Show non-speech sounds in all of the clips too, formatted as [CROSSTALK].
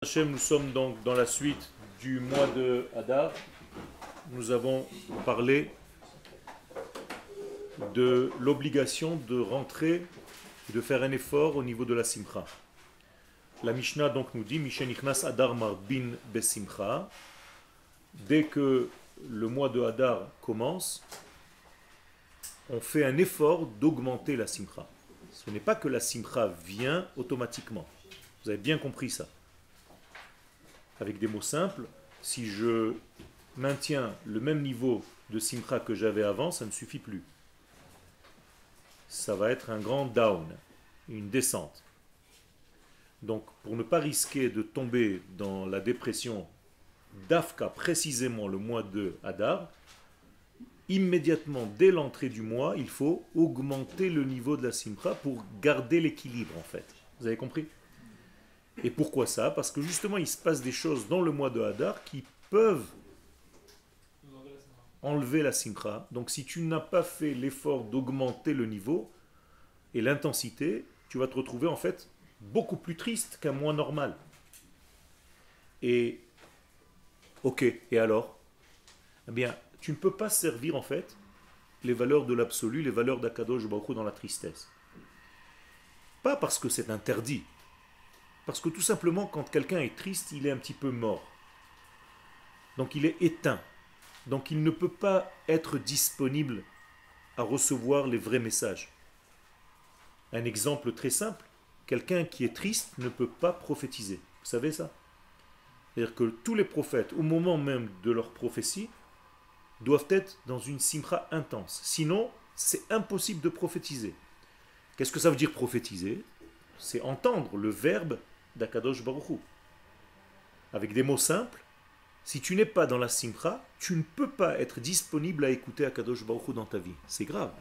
Nous sommes donc dans la suite du mois de Hadar. Nous avons parlé de l'obligation de rentrer, de faire un effort au niveau de la simcha. La Mishnah donc nous dit Mishenichnas Hadar Marbin Besimcha. Dès que le mois de Hadar commence, on fait un effort d'augmenter la simcha. Ce n'est pas que la simcha vient automatiquement. Vous avez bien compris ça avec des mots simples, si je maintiens le même niveau de simcha que j'avais avant, ça ne suffit plus. Ça va être un grand down, une descente. Donc, pour ne pas risquer de tomber dans la dépression d'Afka, précisément le mois de Hadar, immédiatement dès l'entrée du mois, il faut augmenter le niveau de la simcha pour garder l'équilibre en fait. Vous avez compris? Et pourquoi ça? Parce que justement, il se passe des choses dans le mois de Hadar qui peuvent enlever la simcha. Donc si tu n'as pas fait l'effort d'augmenter le niveau et l'intensité, tu vas te retrouver en fait beaucoup plus triste qu'un mois normal. Et ok, et alors? Eh bien, tu ne peux pas servir en fait les valeurs de l'absolu, les valeurs d'Akadosh Baruch dans la tristesse. Pas parce que c'est interdit, parce que tout simplement, quand quelqu'un est triste, il est un petit peu mort. Donc il est éteint. Donc il ne peut pas être disponible à recevoir les vrais messages. Un exemple très simple, quelqu'un qui est triste ne peut pas prophétiser. Vous savez ça? C'est-à-dire que tous les prophètes, au moment même de leur prophétie, doivent être dans une simra intense. Sinon, c'est impossible de prophétiser. Qu'est-ce que ça veut dire prophétiser? C'est entendre le verbe d'Akadosh Baruchou. Avec des mots simples, si tu n'es pas dans la simcha, tu ne peux pas être disponible à écouter Akadosh Baruchou dans ta vie. C'est grave.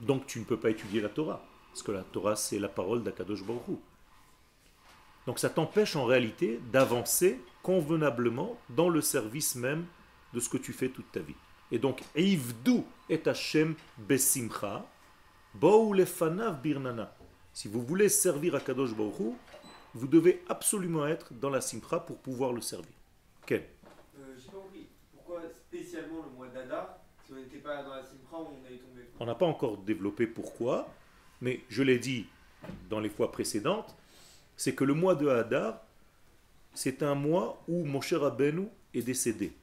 Donc tu ne peux pas étudier la Torah. Parce que la Torah, c'est la parole d'Akadosh Baruchou. Donc ça t'empêche en réalité d'avancer convenablement dans le service même de ce que tu fais toute ta vie. Et donc, Eivdu et Hashem besimcha, lefanav birnana. Si vous voulez servir à Kadosh Baruch vous devez absolument être dans la Simcha pour pouvoir le servir. Quel euh, J'ai pas compris. Pourquoi spécialement le mois d'Adar Si on n'était pas dans la Simcha, on allait tomber. On n'a pas encore développé pourquoi, mais je l'ai dit dans les fois précédentes, c'est que le mois de Hadar, c'est un mois où Moshe Rabbeinu est décédé.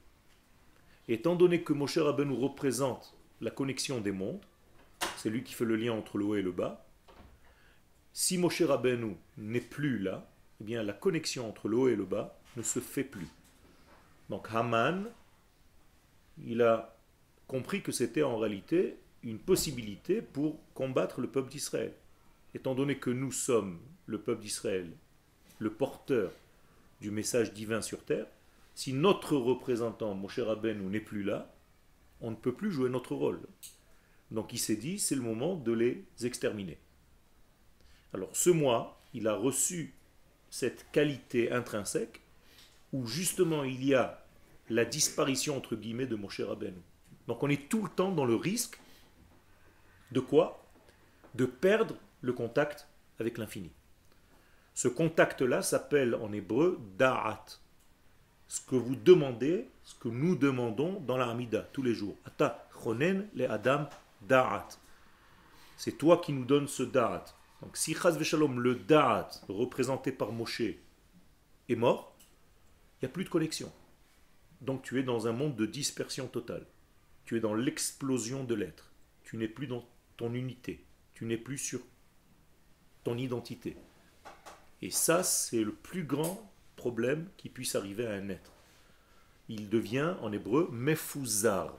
Étant donné que Moshe Rabbeinu représente la connexion des mondes, c'est lui qui fait le lien entre le haut et le bas, si Moshe Rabbeinu n'est plus là, eh bien la connexion entre le haut et le bas ne se fait plus. Donc Haman, il a compris que c'était en réalité une possibilité pour combattre le peuple d'Israël. Étant donné que nous sommes le peuple d'Israël, le porteur du message divin sur terre, si notre représentant, Moshe Rabbeinu, n'est plus là, on ne peut plus jouer notre rôle. Donc il s'est dit, c'est le moment de les exterminer. Alors ce mois, il a reçu cette qualité intrinsèque où justement il y a la disparition entre guillemets de Moshe Rabbeinu. Donc on est tout le temps dans le risque de quoi? De perdre le contact avec l'infini. Ce contact-là s'appelle en hébreu da'at. Ce que vous demandez, ce que nous demandons dans la tous les jours. Ata chonen le adam. C'est toi qui nous donnes ce da'at. Donc si Chaz Veshalom, le Da'at, représenté par Moshe, est mort, il n'y a plus de connexion. Donc tu es dans un monde de dispersion totale. Tu es dans l'explosion de l'être. Tu n'es plus dans ton unité. Tu n'es plus sur ton identité. Et ça, c'est le plus grand problème qui puisse arriver à un être. Il devient en hébreu mefuzar.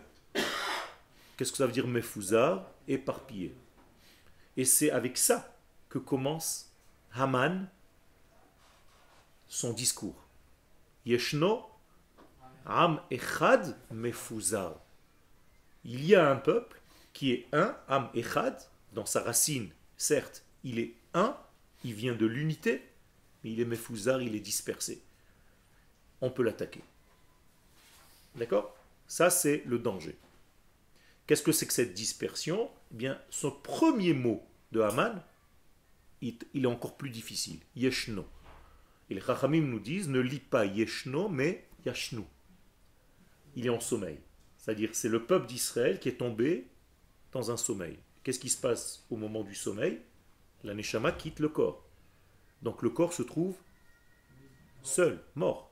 Qu'est-ce que ça veut dire mefuzar Éparpillé. Et c'est avec ça que commence Haman son discours. Yeshno Am Echad Mefuzar. Il y a un peuple qui est un, Am Echad, dans sa racine, certes, il est un, il vient de l'unité, mais il est Mefuzar, il est dispersé. On peut l'attaquer. D'accord? Ça, c'est le danger. Qu'est-ce que c'est que cette dispersion? Eh bien, son premier mot de Haman, il est encore plus difficile. Yeshno. Et les Chachamim nous disent ne lis pas Yeshno, mais Yashnu. Il est en sommeil. C'est-à-dire c'est le peuple d'Israël qui est tombé dans un sommeil. Qu'est-ce qui se passe au moment du sommeil? La Neshama quitte le corps. Donc le corps se trouve seul, mort.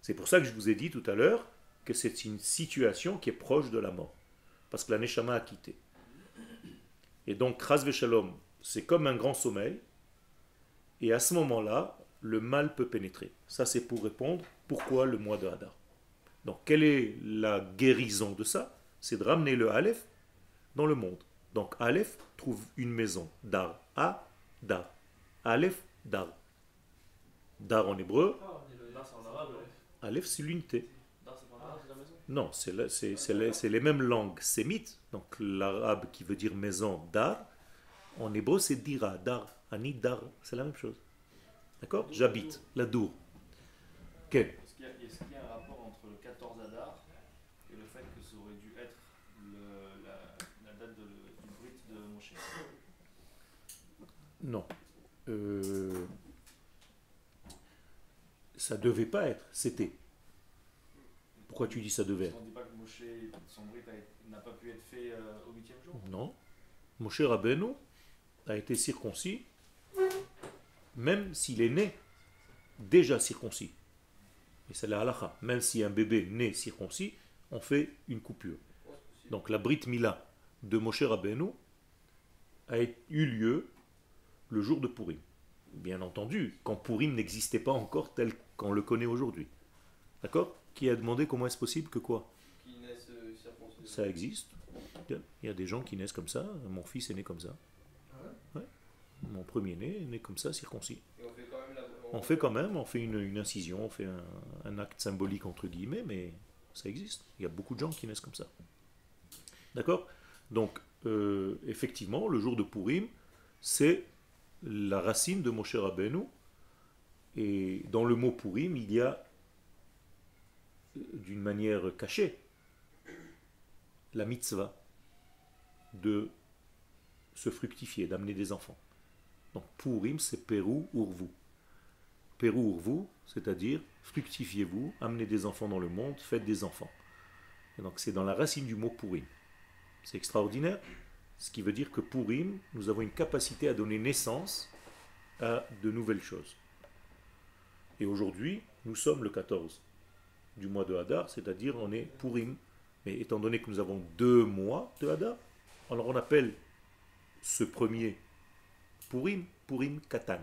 C'est pour ça que je vous ai dit tout à l'heure que c'est une situation qui est proche de la mort. Parce que la Neshama a quitté. Et donc, Ras Shalom, c'est comme un grand sommeil. Et à ce moment-là, le mal peut pénétrer. Ça, c'est pour répondre pourquoi le mois de Hadar? Donc, quelle est la guérison de ça? C'est de ramener le Aleph dans le monde. Donc, Aleph trouve une maison. Dar. A, Dar. Aleph, Dar. Dar en hébreu. Aleph, c'est l'unité. Non, c'est les, mêmes langues sémites. Donc l'arabe qui veut dire maison, dar. En hébreu, c'est dira, dar. Ani, dar. C'est la même chose. D'accord? J'habite, la dour. Quel Est-ce qu'il y, a un rapport entre le 14 Adar et le fait que ça aurait dû être la, date de, du bruit de Moshe? Non. Euh, ça devait pas être, c'était. Pourquoi tu dis ça devait On ne dit pas que Moshe, son brut n'a pas pu être fait euh, au huitième jour? Non. Moshe Rabbeinu a été circoncis, même s'il est né déjà circoncis. Et c'est la halakha. Même si un bébé né circoncis, on fait une coupure. Donc la Brit Mila de Moshe Rabbeinu a eu lieu le jour de Purim. Bien entendu, quand Purim n'existait pas encore tel qu'on le connaît aujourd'hui. D'accord? Qui a demandé comment est-ce possible que quoi? Euh, Ça existe. Il y a des gens qui naissent comme ça. Mon fils est né comme ça. Mon premier né est né comme ça, circoncis. on fait quand même, on fait, une, incision, on fait un, acte symbolique entre guillemets, mais ça existe. Il y a beaucoup de gens qui naissent comme ça. D'accord? Donc, euh, effectivement, le jour de Purim, c'est la racine de Moshe Rabbeinu. Et dans le mot Purim, il y a d'une manière cachée la mitzvah de se fructifier, d'amener des enfants. Donc Purim, c'est Pérou Urvu. Pérou Urvu, c'est-à-dire fructifiez-vous, amenez des enfants dans le monde, faites des enfants. Et donc c'est dans la racine du mot Purim. C'est extraordinaire, ce qui veut dire que Purim, nous avons une capacité à donner naissance à de nouvelles choses. Et aujourd'hui, nous sommes le 14 du mois de Hadar, c'est-à-dire on est Purim. Mais étant donné que nous avons deux mois de Hadar, alors on appelle ce premier Purim, Purim Katan,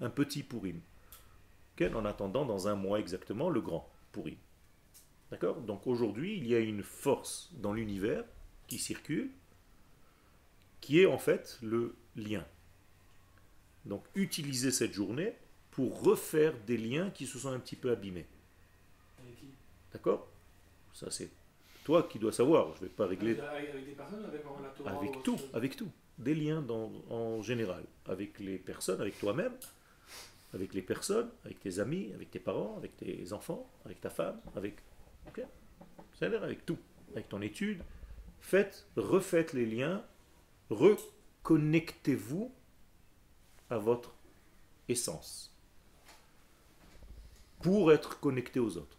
un petit Purim. En attendant, dans un mois exactement, le grand Purim. D'accord? Donc aujourd'hui, il y a une force dans l'univers qui circule, qui est en fait le lien. Donc utilisez cette journée pour refaire des liens qui se sont un petit peu abîmés. D'accord? Ça, c'est toi qui dois savoir. Je ne vais pas régler. Avec, des personnes, avec, avec tout, avec tout. Des liens en général. Avec les personnes, avec toi-même, avec les personnes, avec tes amis, avec tes parents, avec tes enfants, avec ta femme, avec. Avec tout. Avec ton étude. Faites, refaites les liens. Reconnectez-vous à votre essence. Pour être connecté aux autres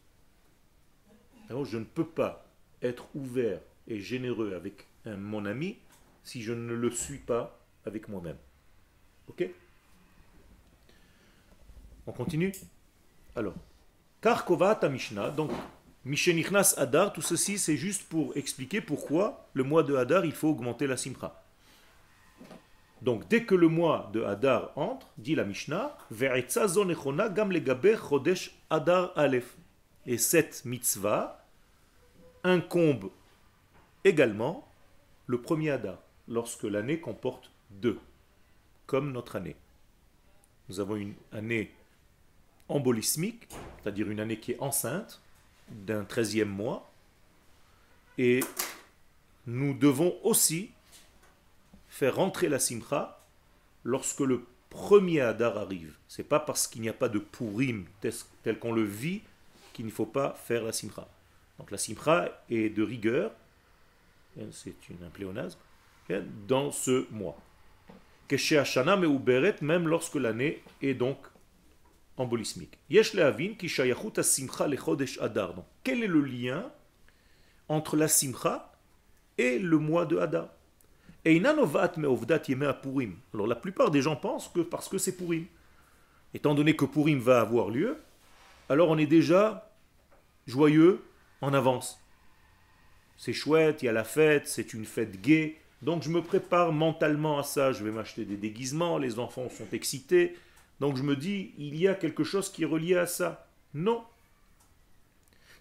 je ne peux pas être ouvert et généreux avec mon ami si je ne le suis pas avec moi-même. Ok? On continue? Alors, Karkovat Mishnah, donc Mishenichnas Adar, tout ceci c'est juste pour expliquer pourquoi le mois de Hadar il faut augmenter la simcha. Donc dès que le mois de Hadar entre, dit la Mishnah, gam chodesh Adar Aleph. Et cette mitzvah incombe également le premier Hadar, lorsque l'année comporte deux, comme notre année. Nous avons une année embolismique, c'est-à-dire une année qui est enceinte d'un treizième mois, et nous devons aussi faire rentrer la simcha lorsque le premier Hadar arrive. C'est pas parce qu'il n'y a pas de pourim tel qu'on le vit qu'il ne faut pas faire la simcha. Donc la simcha est de rigueur, c'est un pléonasme, dans ce mois. Même lorsque l'année est donc embolismique. Donc, quel est le lien entre la simcha et le mois de Hadar. Alors la plupart des gens pensent que parce que c'est Purim. Étant donné que Purim va avoir lieu, alors on est déjà joyeux en avance. C'est chouette, il y a la fête, c'est une fête gaie. Donc je me prépare mentalement à ça. Je vais m'acheter des déguisements, les enfants sont excités. Donc je me dis, il y a quelque chose qui est relié à ça. Non.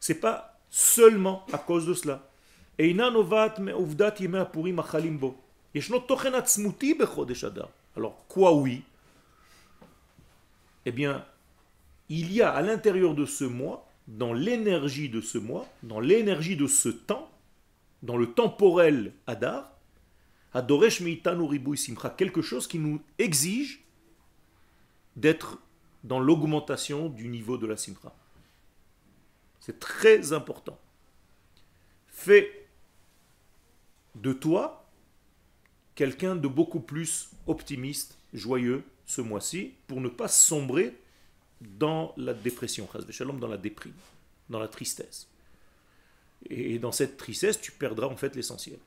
C'est pas seulement à cause de cela. Alors quoi oui? Eh bien, il y a à l'intérieur de ce mois, dans l'énergie de ce mois, dans l'énergie de ce temps, dans le temporel Adar, Adoresh Simcha, quelque chose qui nous exige d'être dans l'augmentation du niveau de la Simcha. C'est très important. Fais de toi quelqu'un de beaucoup plus optimiste, joyeux ce mois-ci, pour ne pas sombrer dans la dépression, dans la déprime, dans la tristesse. Et dans cette tristesse, tu perdras en fait l'essentiel.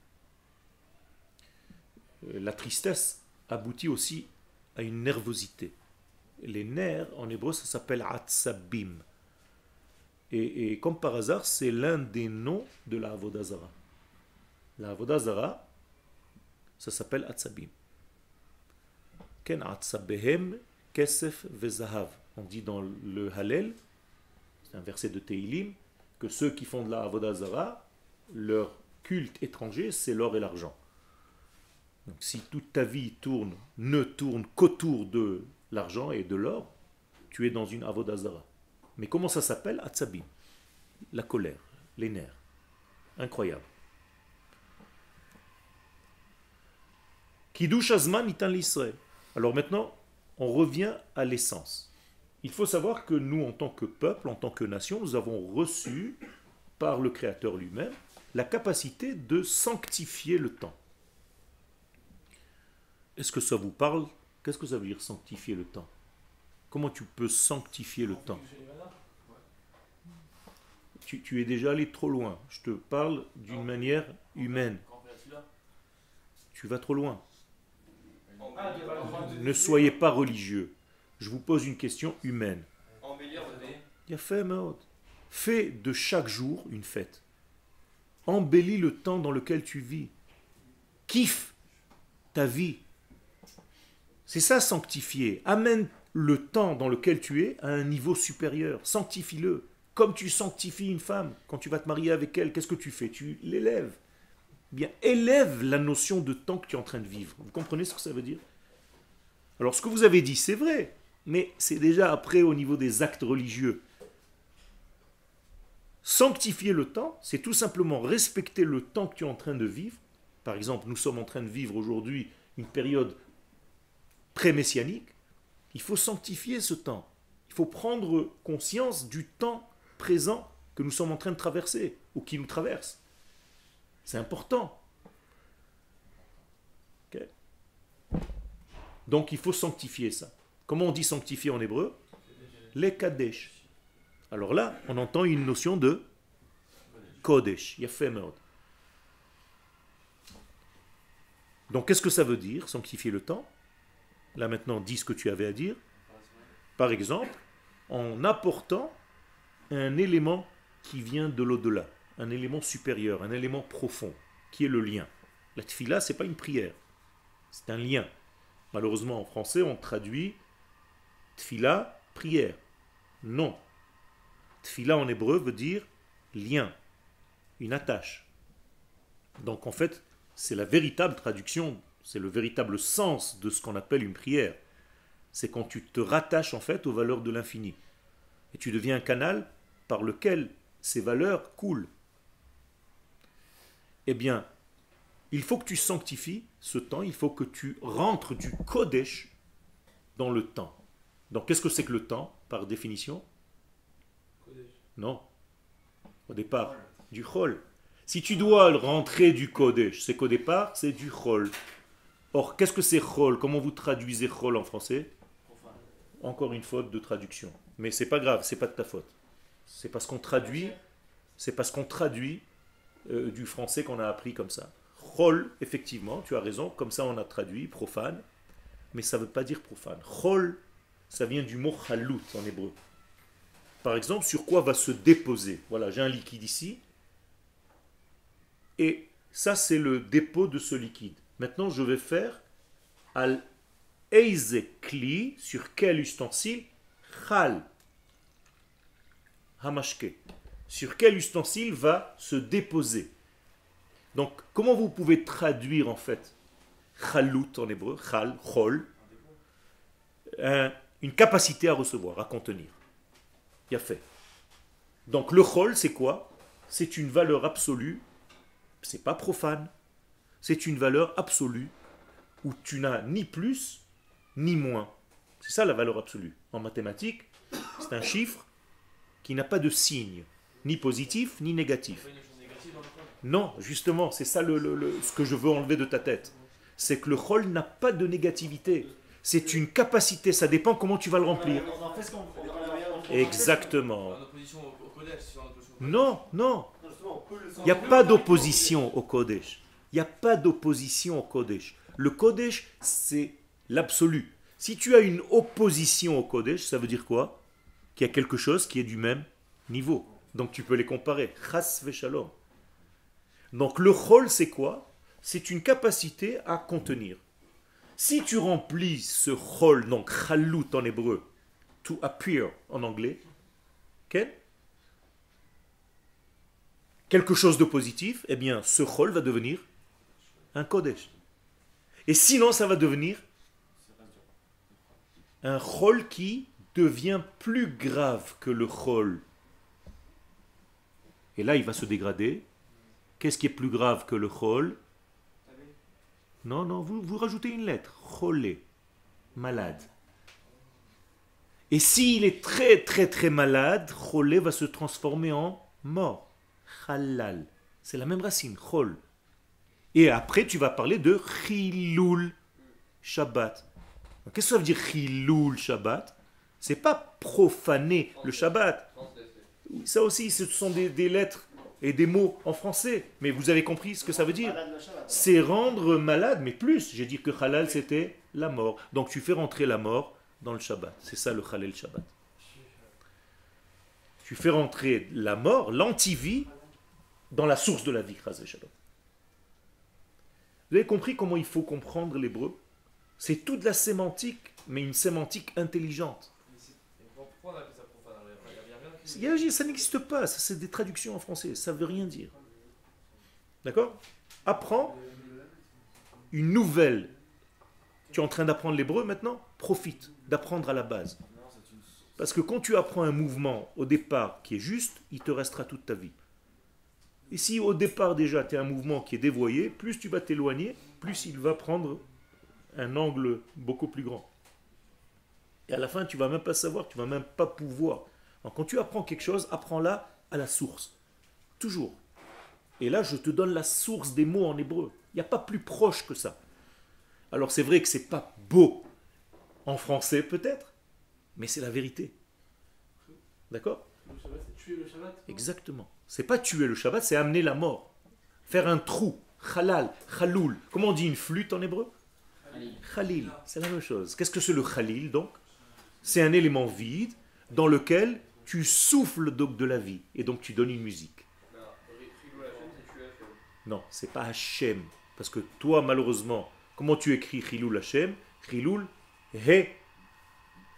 Euh, la tristesse aboutit aussi à une nervosité. Les nerfs, en hébreu, ça s'appelle atzabim. Et, comme par hasard, c'est l'un des noms de la Avodazara. La Avodazara, ça s'appelle atzabim. Ken atzabehem kesef vezahav. On dit dans le Hallel, c'est un verset de Teilim, que ceux qui font de la Avodazara, leur culte étranger, c'est l'or et l'argent. Si toute ta vie tourne, ne tourne qu'autour de l'argent et de l'or, tu es dans une avodazara. Mais comment ça s'appelle? Atzabim. La colère, les nerfs. Incroyable. Azman itan Alors maintenant, on revient à l'essence. Il faut savoir que nous, en tant que peuple, en tant que nation, nous avons reçu par le Créateur lui-même la capacité de sanctifier le temps. Est-ce que ça vous parle? Qu'est-ce que ça veut dire sanctifier le temps? Comment tu peux sanctifier le temps? Tu, es déjà allé trop loin. Je te parle d'une manière humaine. Tu vas trop loin. Ne soyez pas religieux. Je vous pose une question humaine. Il a fait Fais de chaque jour une fête. Embellis le temps dans lequel tu vis. Kiffe ta vie. C'est ça sanctifier. Amène le temps dans lequel tu es à un niveau supérieur. Sanctifie-le. Comme tu sanctifies une femme, quand tu vas te marier avec elle, qu'est-ce que tu fais? Tu l'élèves. Bien, élève la notion de temps que tu es en train de vivre. Vous comprenez ce que ça veut dire? Alors, ce que vous avez dit, c'est vrai, mais c'est déjà après au niveau des actes religieux. Sanctifier le temps, c'est tout simplement respecter le temps que tu es en train de vivre. Par exemple, nous sommes en train de vivre aujourd'hui une période pré-messianique, il faut sanctifier ce temps. Il faut prendre conscience du temps présent que nous sommes en train de traverser ou qui nous traverse. C'est important. Donc il faut sanctifier ça. Comment on dit sanctifier en hébreu? Les kadesh. Alors là, on entend une notion de kodesh. Donc qu'est-ce que ça veut dire, sanctifier le temps? Là maintenant, dis ce que tu avais à dire. Par exemple, en apportant un élément qui vient de l'au-delà, un élément supérieur, un élément profond, qui est le lien. La tfila, c'est pas une prière, c'est un lien. Malheureusement, en français, on traduit tfila, prière. Non. Tfila en hébreu veut dire lien, une attache. Donc en fait, c'est la véritable traduction c'est le véritable sens de ce qu'on appelle une prière. C'est quand tu te rattaches en fait aux valeurs de l'infini. Et tu deviens un canal par lequel ces valeurs coulent. Eh bien, il faut que tu sanctifies ce temps, il faut que tu rentres du Kodesh dans le temps. Donc qu'est-ce que c'est que le temps, par définition? Non. Au départ, du Chol. Si tu dois rentrer du Kodesh, c'est qu'au départ, c'est du Chol. Or, qu'est-ce que c'est chol? Comment vous traduisez chol en français? Encore une faute de traduction. Mais c'est pas grave, c'est pas de ta faute. C'est parce qu'on traduit, c'est parce qu'on traduit euh, du français qu'on a appris comme ça. Chol, effectivement, tu as raison, comme ça on a traduit, profane, mais ça ne veut pas dire profane. Chol, ça vient du mot chalut en hébreu. Par exemple, sur quoi va se déposer? Voilà, j'ai un liquide ici, et ça c'est le dépôt de ce liquide. Maintenant, je vais faire al kli, sur quel ustensile? Chal. Hamashke. Sur quel ustensile va se déposer? Donc, comment vous pouvez traduire en fait chalut en hébreu, chal, chol, une capacité à recevoir, à contenir? Il a fait. Donc le chol, c'est quoi? C'est une valeur absolue, c'est pas profane, c'est une valeur absolue où tu n'as ni plus ni moins. C'est ça la valeur absolue. En mathématiques, c'est un chiffre qui n'a pas de signe, ni positif ni négatif. Non, justement, c'est ça le, ce que je veux enlever de ta tête. C'est que le chol n'a pas de négativité. C'est une capacité, ça dépend comment tu vas le remplir. Exactement. Non, non. Il n'y a pas d'opposition au Kodesh. Il n'y a pas d'opposition au Kodesh. Le Kodesh, c'est l'absolu. Si tu as une opposition au Kodesh, ça veut dire quoi? Qu'il y a quelque chose qui est du même niveau. Donc tu peux les comparer. Chas shalom. Donc le chol, c'est quoi? C'est une capacité à contenir. Si tu remplis ce chol, donc chalut en hébreu, to appear en anglais, quelque chose de positif, eh bien ce chol va devenir un kodesh. Et sinon, ça va devenir un chol qui devient plus grave que le chol. Et là, il va se dégrader. Qu'est-ce qui est plus grave que le chol? Non, non, vous, rajoutez une lettre. Cholé, malade. Et s'il est très très très malade, cholé va se transformer en mort. Halal. C'est la même racine, chol. Et après, tu vas parler de Chilul Shabbat. Qu'est-ce que ça veut dire Chilul Shabbat? C'est pas profaner le Shabbat. Ça aussi, ce sont des, lettres et des mots en français. Mais vous avez compris ce que ça veut dire? C'est rendre malade, mais plus. J'ai dit que halal, c'était la mort. Donc tu fais rentrer la mort dans le Shabbat. C'est ça le halal Shabbat. Tu fais rentrer la mort, l'antivie, dans la source de la vie. Shabbat. Vous avez compris comment il faut comprendre l'hébreu? C'est toute la sémantique, mais une sémantique intelligente. Ça n'existe pas, ça c'est des traductions en français, ça ne veut rien dire. D'accord? Apprends une nouvelle. Tu es en train d'apprendre l'hébreu maintenant? Profite d'apprendre à la base. Parce que quand tu apprends un mouvement au départ qui est juste, il te restera toute ta vie. Et si au départ déjà tu as un mouvement qui est dévoyé, plus tu vas t'éloigner, plus il va prendre un angle beaucoup plus grand. Et à la fin, tu vas même pas savoir, tu vas même pas pouvoir. Donc, quand tu apprends quelque chose, apprends-la à la source. Toujours. Et là, je te donne la source des mots en hébreu. Il n'y a pas plus proche que ça. Alors c'est vrai que c'est pas beau en français peut-être, mais c'est la vérité. D'accord? Exactement. C'est pas tuer le Shabbat, c'est amener la mort. Faire un trou. Halal, chaloul. Comment on dit une flûte en hébreu? Khalil. C'est la même chose. Qu'est-ce que c'est le khalil donc? C'est un élément vide dans lequel tu souffles donc de la vie et donc tu donnes une musique. Non, c'est pas Hachem. Parce que toi, malheureusement, comment tu écris Chiloul Hachem? Chiloul, He,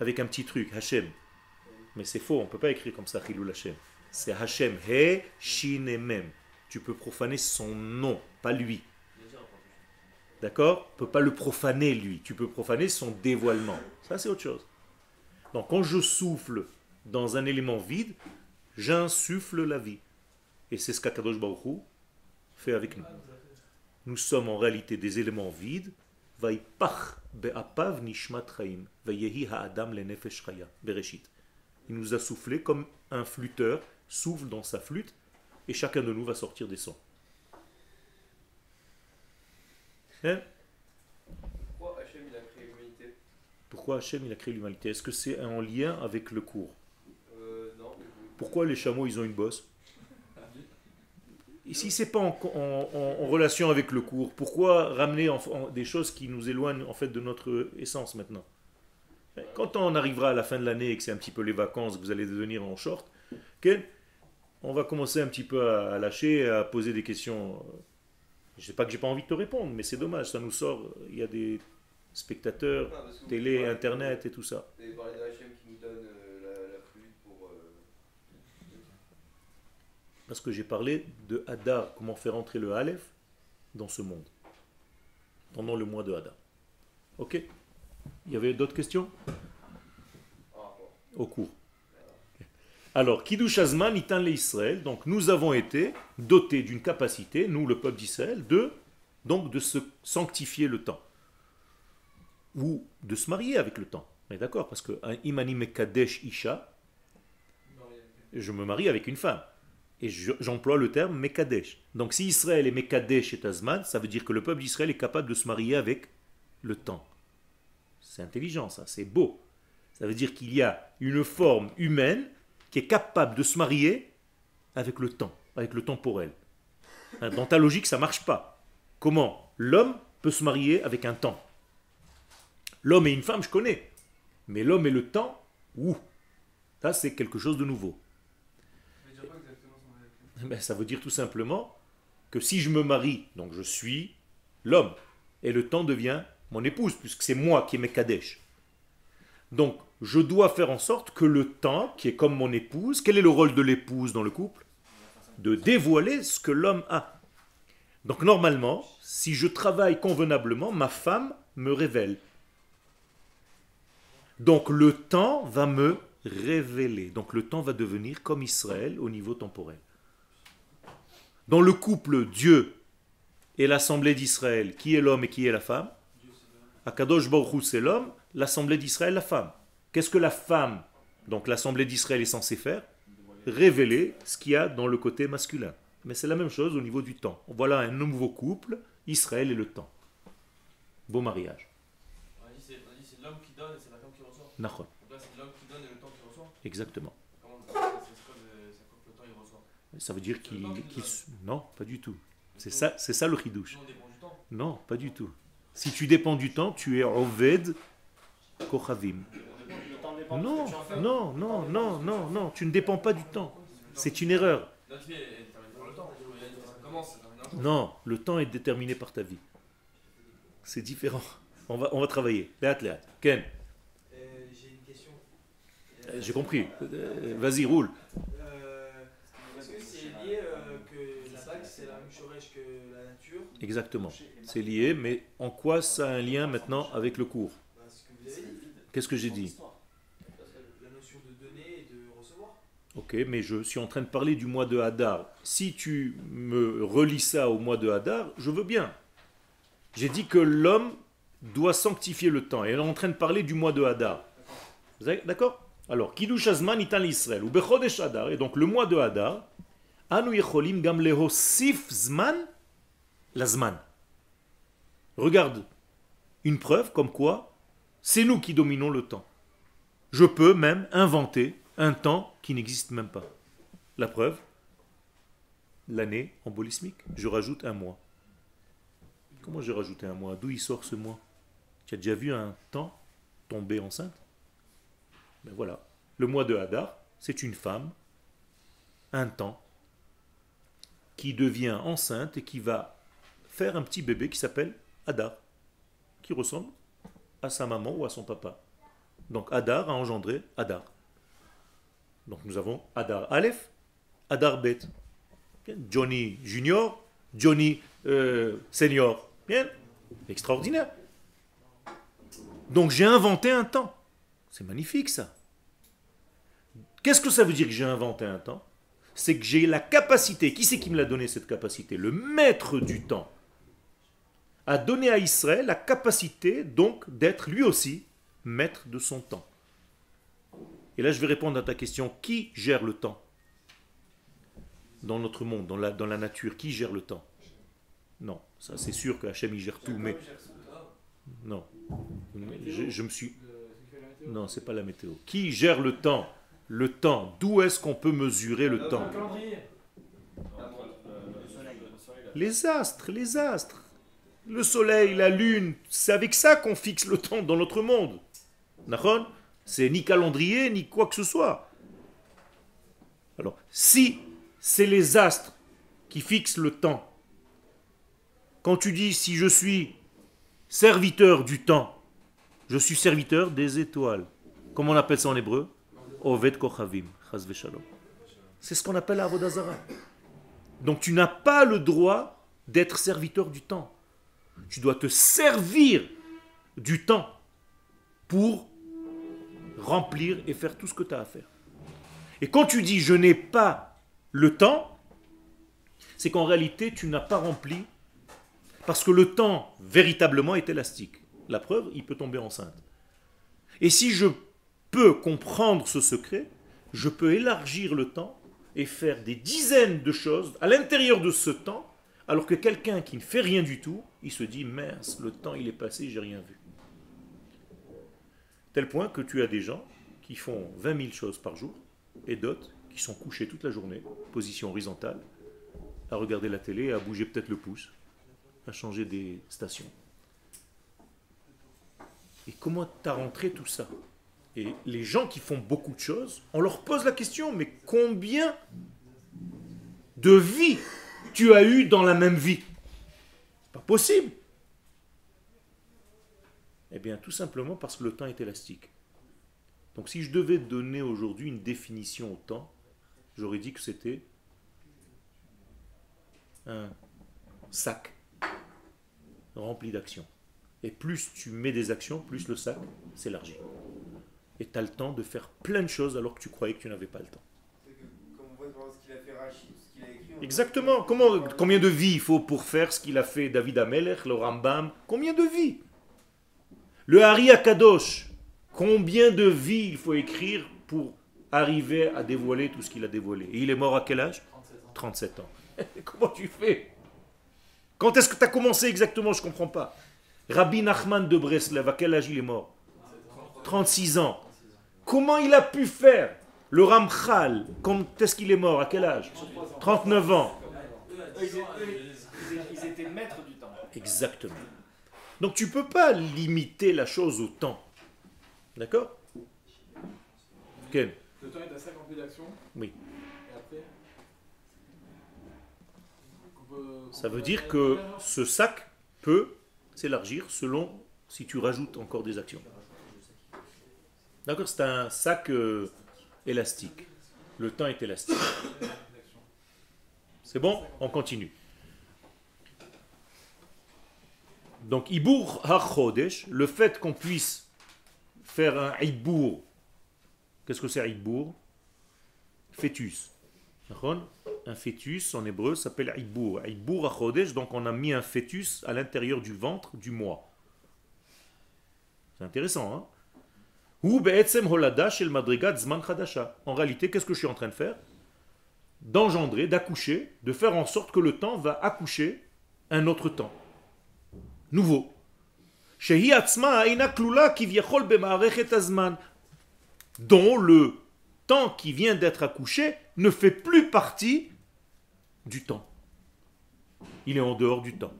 avec un petit truc, Hachem. Mais c'est faux, on ne peut pas écrire comme ça Chiloul Hachem. C'est Hachem, He, Shin et Mem. Tu peux profaner son nom, pas lui. D'accord? Tu ne peux pas le profaner lui. Tu peux profaner son dévoilement. Ça, c'est autre chose. Donc, quand je souffle dans un élément vide, j'insuffle la vie. Et c'est ce qu'Akadosh Baruch fait avec nous. Nous sommes en réalité des éléments vides. Il nous a soufflé comme un flûteur souffle dans sa flûte et chacun de nous va sortir des sons. Hein? Pourquoi Hachem il a créé l'humanité? Est-ce que c'est en lien avec le cours? Euh, non. Pourquoi les chameaux ils ont une bosse? [LAUGHS] Ici c'est pas en, en- en- en relation avec le cours. Pourquoi ramener en- en- des choses qui nous éloignent en fait de notre essence maintenant? Quand on arrivera à la fin de l'année et que c'est un petit peu les vacances, que vous allez devenir en short, on va commencer un petit peu à, lâcher, à poser des questions. Je sais pas que j'ai pas envie de te répondre, mais c'est dommage, ça nous sort. Il y a des spectateurs, Ah, télé, parlez- internet et tout ça. Vous avez parlé de Hachem qui nous donne euh, la, la pluie pour. euh, Parce que j'ai parlé de Hadar, comment faire entrer le Aleph dans ce monde. Pendant le mois de Hadar. Ok? Il y avait d'autres questions? Rapport. Au cours. Alors, Kiddush Azman Itan Israël. Donc, nous avons été dotés d'une capacité, nous, le peuple d'Israël, de, donc, se sanctifier le temps. Ou de se marier avec le temps. Mais d'accord, parce que un Imani Mekadesh Isha, je me marie avec une femme. Et je- j'emploie le terme Mekadesh. Donc si Israël est Mekadesh et Tazman, ça veut dire que le peuple d'Israël est capable de se marier avec le temps. C'est intelligent ça, c'est beau. Ça veut dire qu'il y a une forme humaine qui est capable de se marier avec le temps, avec le temporel. Hein, Dans ta logique, ça marche pas. Comment L'homme peut se marier avec un temps? L'homme et une femme, je connais. Mais l'homme et le temps, ouh, ça c'est quelque chose de nouveau. Ben, ça veut dire tout simplement que si je me marie, donc je suis l'homme, et le temps devient mon épouse, puisque c'est moi qui est Mekadesh. Donc, je dois faire en sorte que le temps, qui est comme mon épouse, quel est le rôle de l'épouse dans le couple? De dévoiler ce que l'homme a. Donc, normalement, si je travaille convenablement, ma femme me révèle. Donc, le temps va me révéler. Donc, le temps va devenir comme Israël au niveau temporel. Dans le couple Dieu et l'assemblée d'Israël, qui est l'homme et qui est la femme? Akadosh Baruch c'est l'homme, l'assemblée d'Israël, la femme. Qu'est-ce que la femme, donc l'assemblée d'Israël, est censée faire Révéler ce qu'il y a dans le côté masculin. Mais c'est la même chose au niveau du temps. Voilà un nouveau couple, Israël et le temps. Beau mariage. C'est l'homme qui donne et c'est la femme qui reçoit. Nachon. Donc là c'est l'homme qui donne et le temps qui. Exactement. Comment le- temps il reçoit Ça veut dire qu'il... Non, pas du tout. C'est ça, c'est ça le chidouche. Non, pas du tout. Si tu dépends du temps, tu es Oved Kochavim. De ce Non, que tu en fais. non, non, non, non, non, tu ne dépends pas du temps. C'est une erreur. Notre vie est déterminée par le temps. Ça commence, ça termine un jour. Non, le temps est déterminé par ta vie. C'est différent. On va, on va travailler. Léat, léat. Ken, Euh, J'ai une question. euh, j'ai compris. Euh, Vas-y, roule. Est-ce que c'est lié que la bague c'est la même chorèche que la nature? Exactement. C'est lié, mais en quoi ça a un lien maintenant avec le cours? Qu'est-ce que j'ai dit la notion de donner et de recevoir. Ok, mais je suis en train de parler du mois de Hadar. Si tu me relis ça au mois de Hadar, je veux bien. J'ai dit que l'homme doit sanctifier le temps. Et on est en train de parler du mois de Hadar. D'accord Alors, Kiddush Azman itan l'Israël, ou Bechodesh Hadar, et donc le mois de Hadar, Anu yecholim gam lehosif zman lazman. Regarde, une preuve comme quoi c'est nous qui dominons le temps. Je peux même inventer un temps qui n'existe même pas. La preuve, l'année embolismique. Je rajoute un mois. Comment j'ai rajouté un mois? D'où il sort ce mois? Tu as déjà vu un temps tomber enceinte? Ben voilà. Le mois de Hadar, c'est une femme, un temps, qui devient enceinte et qui va faire un petit bébé qui s'appelle Hadar, qui ressemble à sa maman ou à son papa. Donc Hadar a engendré Hadar. Donc nous avons Hadar Aleph, Hadar Bet. Johnny Junior, Johnny euh, Senior. Bien. Extraordinaire. Donc j'ai inventé un temps. C'est magnifique ça. Qu'est-ce que ça veut dire que j'ai inventé un temps? C'est que j'ai la capacité, qui c'est qui me l'a donné cette capacité? Le maître du temps a donné à Israël la capacité donc d'être lui aussi maître de son temps. Et là je vais répondre à ta question, qui gère le temps dans notre monde, dans la, nature, qui gère le temps? Non, ça c'est sûr que Hachem gère tout, mais non. Je, me suis... Non, c'est pas la météo. Qui gère le temps? Le temps. D'où est-ce qu'on peut mesurer le temps? Les astres, les astres. Le soleil, la lune, c'est avec ça qu'on fixe le temps dans notre monde. D'accord C'est ni calendrier, ni quoi que ce soit. Alors, si c'est les astres qui fixent le temps, quand tu dis si je suis serviteur du temps, je suis serviteur des étoiles. Comment on appelle ça en hébreu? Oved Kochavim. C'est ce qu'on appelle la Avodazara. Donc tu n'as pas le droit d'être serviteur du temps. Tu dois te servir du temps pour remplir et faire tout ce que tu as à faire. Et quand tu dis je n'ai pas le temps, c'est qu'en réalité tu n'as pas rempli parce que le temps véritablement est élastique. La preuve, il peut tomber enceinte. Et si je peux comprendre ce secret, je peux élargir le temps et faire des dizaines de choses à l'intérieur de ce temps, alors que quelqu'un qui ne fait rien du tout, il se dit mince, le temps il est passé, j'ai rien vu. Tel point que tu as des gens qui font 20 000 choses par jour et d'autres qui sont couchés toute la journée, position horizontale, à regarder la télé, à bouger peut-être le pouce, à changer des stations. Et comment t'as rentré tout ça? Et les gens qui font beaucoup de choses, on leur pose la question, mais combien de vies tu as eu dans la même vie? C'est pas possible. Eh bien, tout simplement parce que le temps est élastique. Donc, si je devais donner aujourd'hui une définition au temps, j'aurais dit que c'était un sac rempli d'actions. Et plus tu mets des actions, plus le sac s'élargit. Et tu as le temps de faire plein de choses alors que tu croyais que tu n'avais pas le temps. Exactement. Comment, combien de vies il faut pour faire ce qu'il a fait David Ameler, le Rambam Combien de vies? Le Hari Akadosh. Combien de vies il faut écrire pour arriver à dévoiler tout ce qu'il a dévoilé? Et il est mort à quel âge? 37 ans. [LAUGHS] Comment tu fais? Quand est-ce que tu as commencé exactement? Je ne comprends pas. Rabbi Nachman de Breslev, à quel âge il est mort? 36 ans. Comment il a pu faire? Le Ramchal, quand est-ce qu'il est mort? À quel âge? 39 ans. Ils étaient maîtres du temps. Exactement. Donc tu peux pas limiter la chose au temps. D'accord? Ken Le temps est à 50 000 actions. Oui. Et après peut- Ça veut dire que ce sac peut s'élargir selon si tu rajoutes encore des actions. D'accord C'est un sac euh, élastique. Le temps est élastique. C'est bon? On continue. Donc, Ibour HaChodesh, le fait qu'on puisse faire un Ibour, qu'est-ce que c'est Ibour? Fœtus. Un fœtus en hébreu s'appelle Ibour. Ibour HaChodesh, donc on a mis un fœtus à l'intérieur du ventre du mois. C'est intéressant, hein? En réalité, qu'est-ce que je suis en train de faire? D'engendrer, d'accoucher, de faire en sorte que le temps va accoucher un autre temps. Nouveau. Dont le temps qui vient d'être accouché ne fait plus partie du temps. Il est en dehors du temps.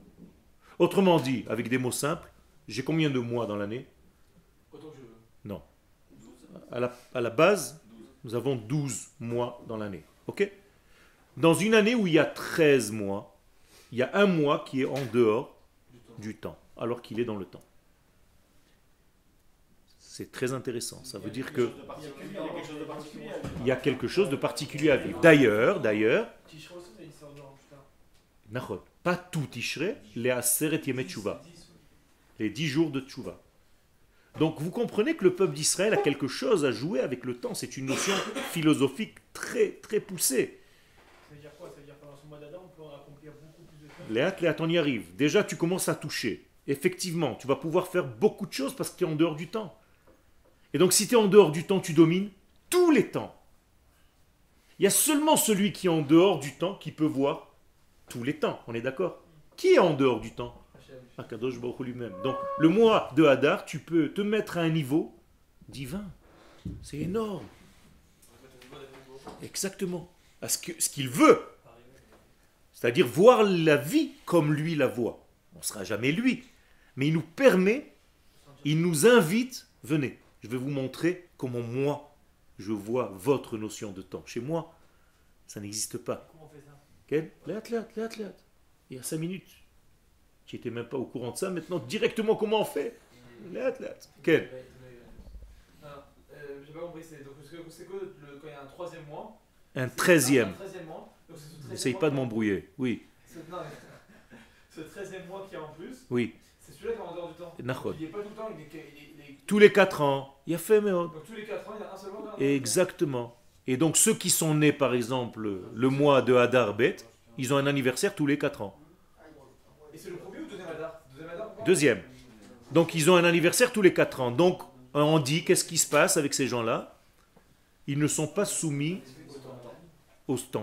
Autrement dit, avec des mots simples, j'ai combien de mois dans l'année? Autant que je veux. Non. À la, à la base, nous avons 12 mois dans l'année. Ok? Dans une année où il y a 13 mois, il y a un mois qui est en dehors Du temps. alors qu'il est dans le temps. C'est très intéressant. Ça veut dire que Il y a quelque chose de particulier. à vivre. D'ailleurs, d'ailleurs, pas tout Tishrei, les Aseret Yemet Tshuva, les 10 jours de Tshuva. Donc vous comprenez que le peuple d'Israël a quelque chose à jouer avec le temps. C'est une notion philosophique très très poussée. Ça veut dire quoi Ça veut dire que pendant ce mois d'Adam, on peut accomplir beaucoup plus de choses. Léa, Léa, on y arrive. Déjà, tu commences à toucher. Effectivement, tu vas pouvoir faire beaucoup de choses parce que tu es en dehors du temps. Et donc, si tu es en dehors du temps, tu domines tous les temps. Il y a seulement celui qui est en dehors du temps qui peut voir tous les temps. On est d'accord? Qui est en dehors du temps? Akadosh Baruch lui-même. Donc, le mois de Hadar, tu peux te mettre à un niveau divin. C'est énorme. Exactement. Ce qu'il veut. C'est-à-dire voir la vie comme lui la voit. On ne sera jamais lui. Mais il nous permet, il nous invite, venez, je vais vous montrer comment moi, je vois votre notion de temps. Chez moi, ça n'existe pas. Comment on fait ça? Léat. Il y a cinq minutes. Tu n'étais même pas au courant de ça. Maintenant, directement, comment on fait? Mais- Non, euh, j'ai pas compris. C'est le- quand il y a un troisième mois? Un treizième. Un treizième mois. N'essaye pas de m'embrouiller. Oui, ce- non, mais- [LAUGHS] Ce treizième mois qui est en plus, oui. c'est celui-là qui est en dehors du temps. Il n'est pas tout le temps, il est, il est- il est- Tous les quatre ans, il y a fait, mais Donc tous les 4 ans, il y a un seul mois. Exactement. Et donc, ceux qui sont nés, par exemple, le mois de Hadar Bet, ils ont un anniversaire tous les quatre ans. Et c'est le premier ou le deuxième Hadar? Deuxième Deuxième. Donc, ils ont un anniversaire tous les quatre ans. Donc, on dit, qu'est-ce qui se passe avec ces gens-là? Ils ne sont pas soumis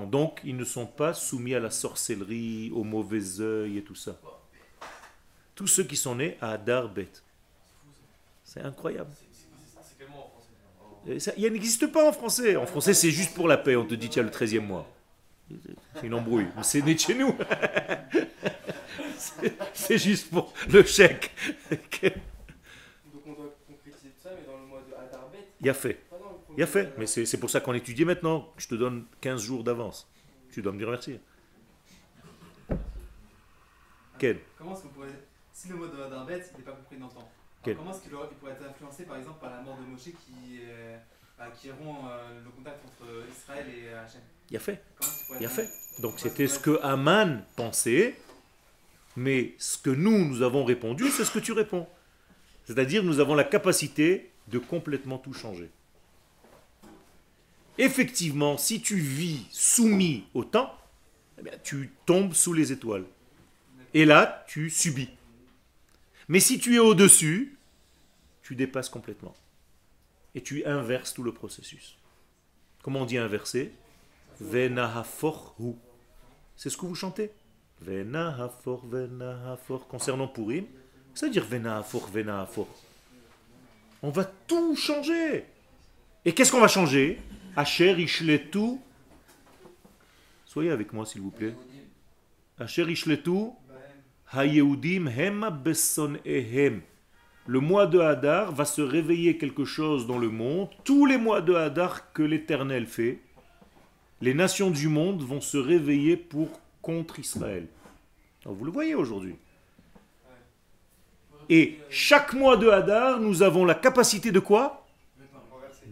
Donc, ils ne sont pas soumis à la sorcellerie, au mauvais œil et tout ça. Tous ceux qui sont nés à Hadar Bet. C'est incroyable. Ça- Il n'existe pas en français. En français, c'est juste pour la paix. On te dit, tiens, le 13e mois. C'est une embrouille. C'est né de chez nous. C'est- [LAUGHS] C'est juste pour le chèque. Donc on doit concrétiser tout ça, mais dans le mois de Adarbet, Il y a fait. Il a fait. Mais c'est pour ça qu'on étudie maintenant. Je te donne 15 jours d'avance. Tu dois me dire merci. Quel Comment est-ce qu'on pourrait. Si le mot de Adarbet n'est pas compris dans le temps, comment est-ce qu'il pourrait être influencé par exemple par la mort de Moshe qui, euh, bah, qui rompt euh, le contact entre Israël et Hachem? Il a fait. Il a fait. Donc c'était ce que Aman pensait. Mais ce que nous, nous avons répondu, c'est ce que tu réponds. C'est-à-dire, nous avons la capacité de complètement tout changer. Effectivement, si tu vis soumis au temps, eh tu tombes sous les étoiles. Et là, tu subis. Mais si tu es au-dessus, tu dépasses complètement. Et tu inverses tout le processus. Comment on dit inverser? Venahaforhu. C'est ce que vous chantez. Venahafor, Venahafor. Concernant Purim, c'est-à-dire Venahafor, Venahafor. On va tout changer. Et qu'est-ce qu'on va changer? Asher. Soyez avec moi, s'il vous plaît. Asher Ishletu. Hayehudim Hema Besson Ehem. Le mois de Hadar va se réveiller quelque chose dans le monde. Tous les mois de Hadar que l'Éternel fait, les nations du monde vont se réveiller pour contre Israël. Vous le voyez aujourd'hui. Et chaque mois de Hadar, nous avons la capacité de quoi?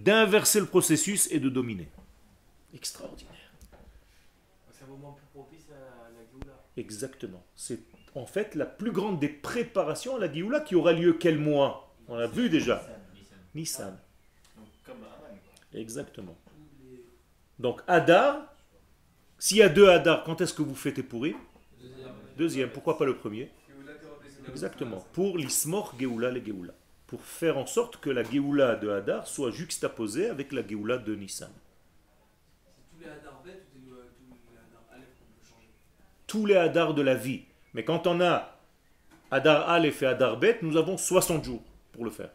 D'inverser le processus et de dominer. Extraordinaire. C'est un moment plus propice à la Géoula. Exactement. C'est en fait la plus grande des préparations à la Géoula qui aura lieu quel mois? On l'a vu déjà. Nissan. Donc, comme Aman, quoi. Exactement. Donc Hadar, s'il y a deux Hadar, quand est-ce que vous fêtez Purim Deuxième. Pourquoi pas le premier? Exactement. Pour l'Ismor Géoula les Géoula. Pour faire en sorte que la Géoula de Hadar soit juxtaposée avec la Géoula de Nissan. C'est tous les Hadar Bet ou tous les Hadar Aleph qu'on peut changer? Tous les Hadar de la vie. Mais quand on a Hadar Aleph et Hadar Bet, nous avons 60 jours pour le faire.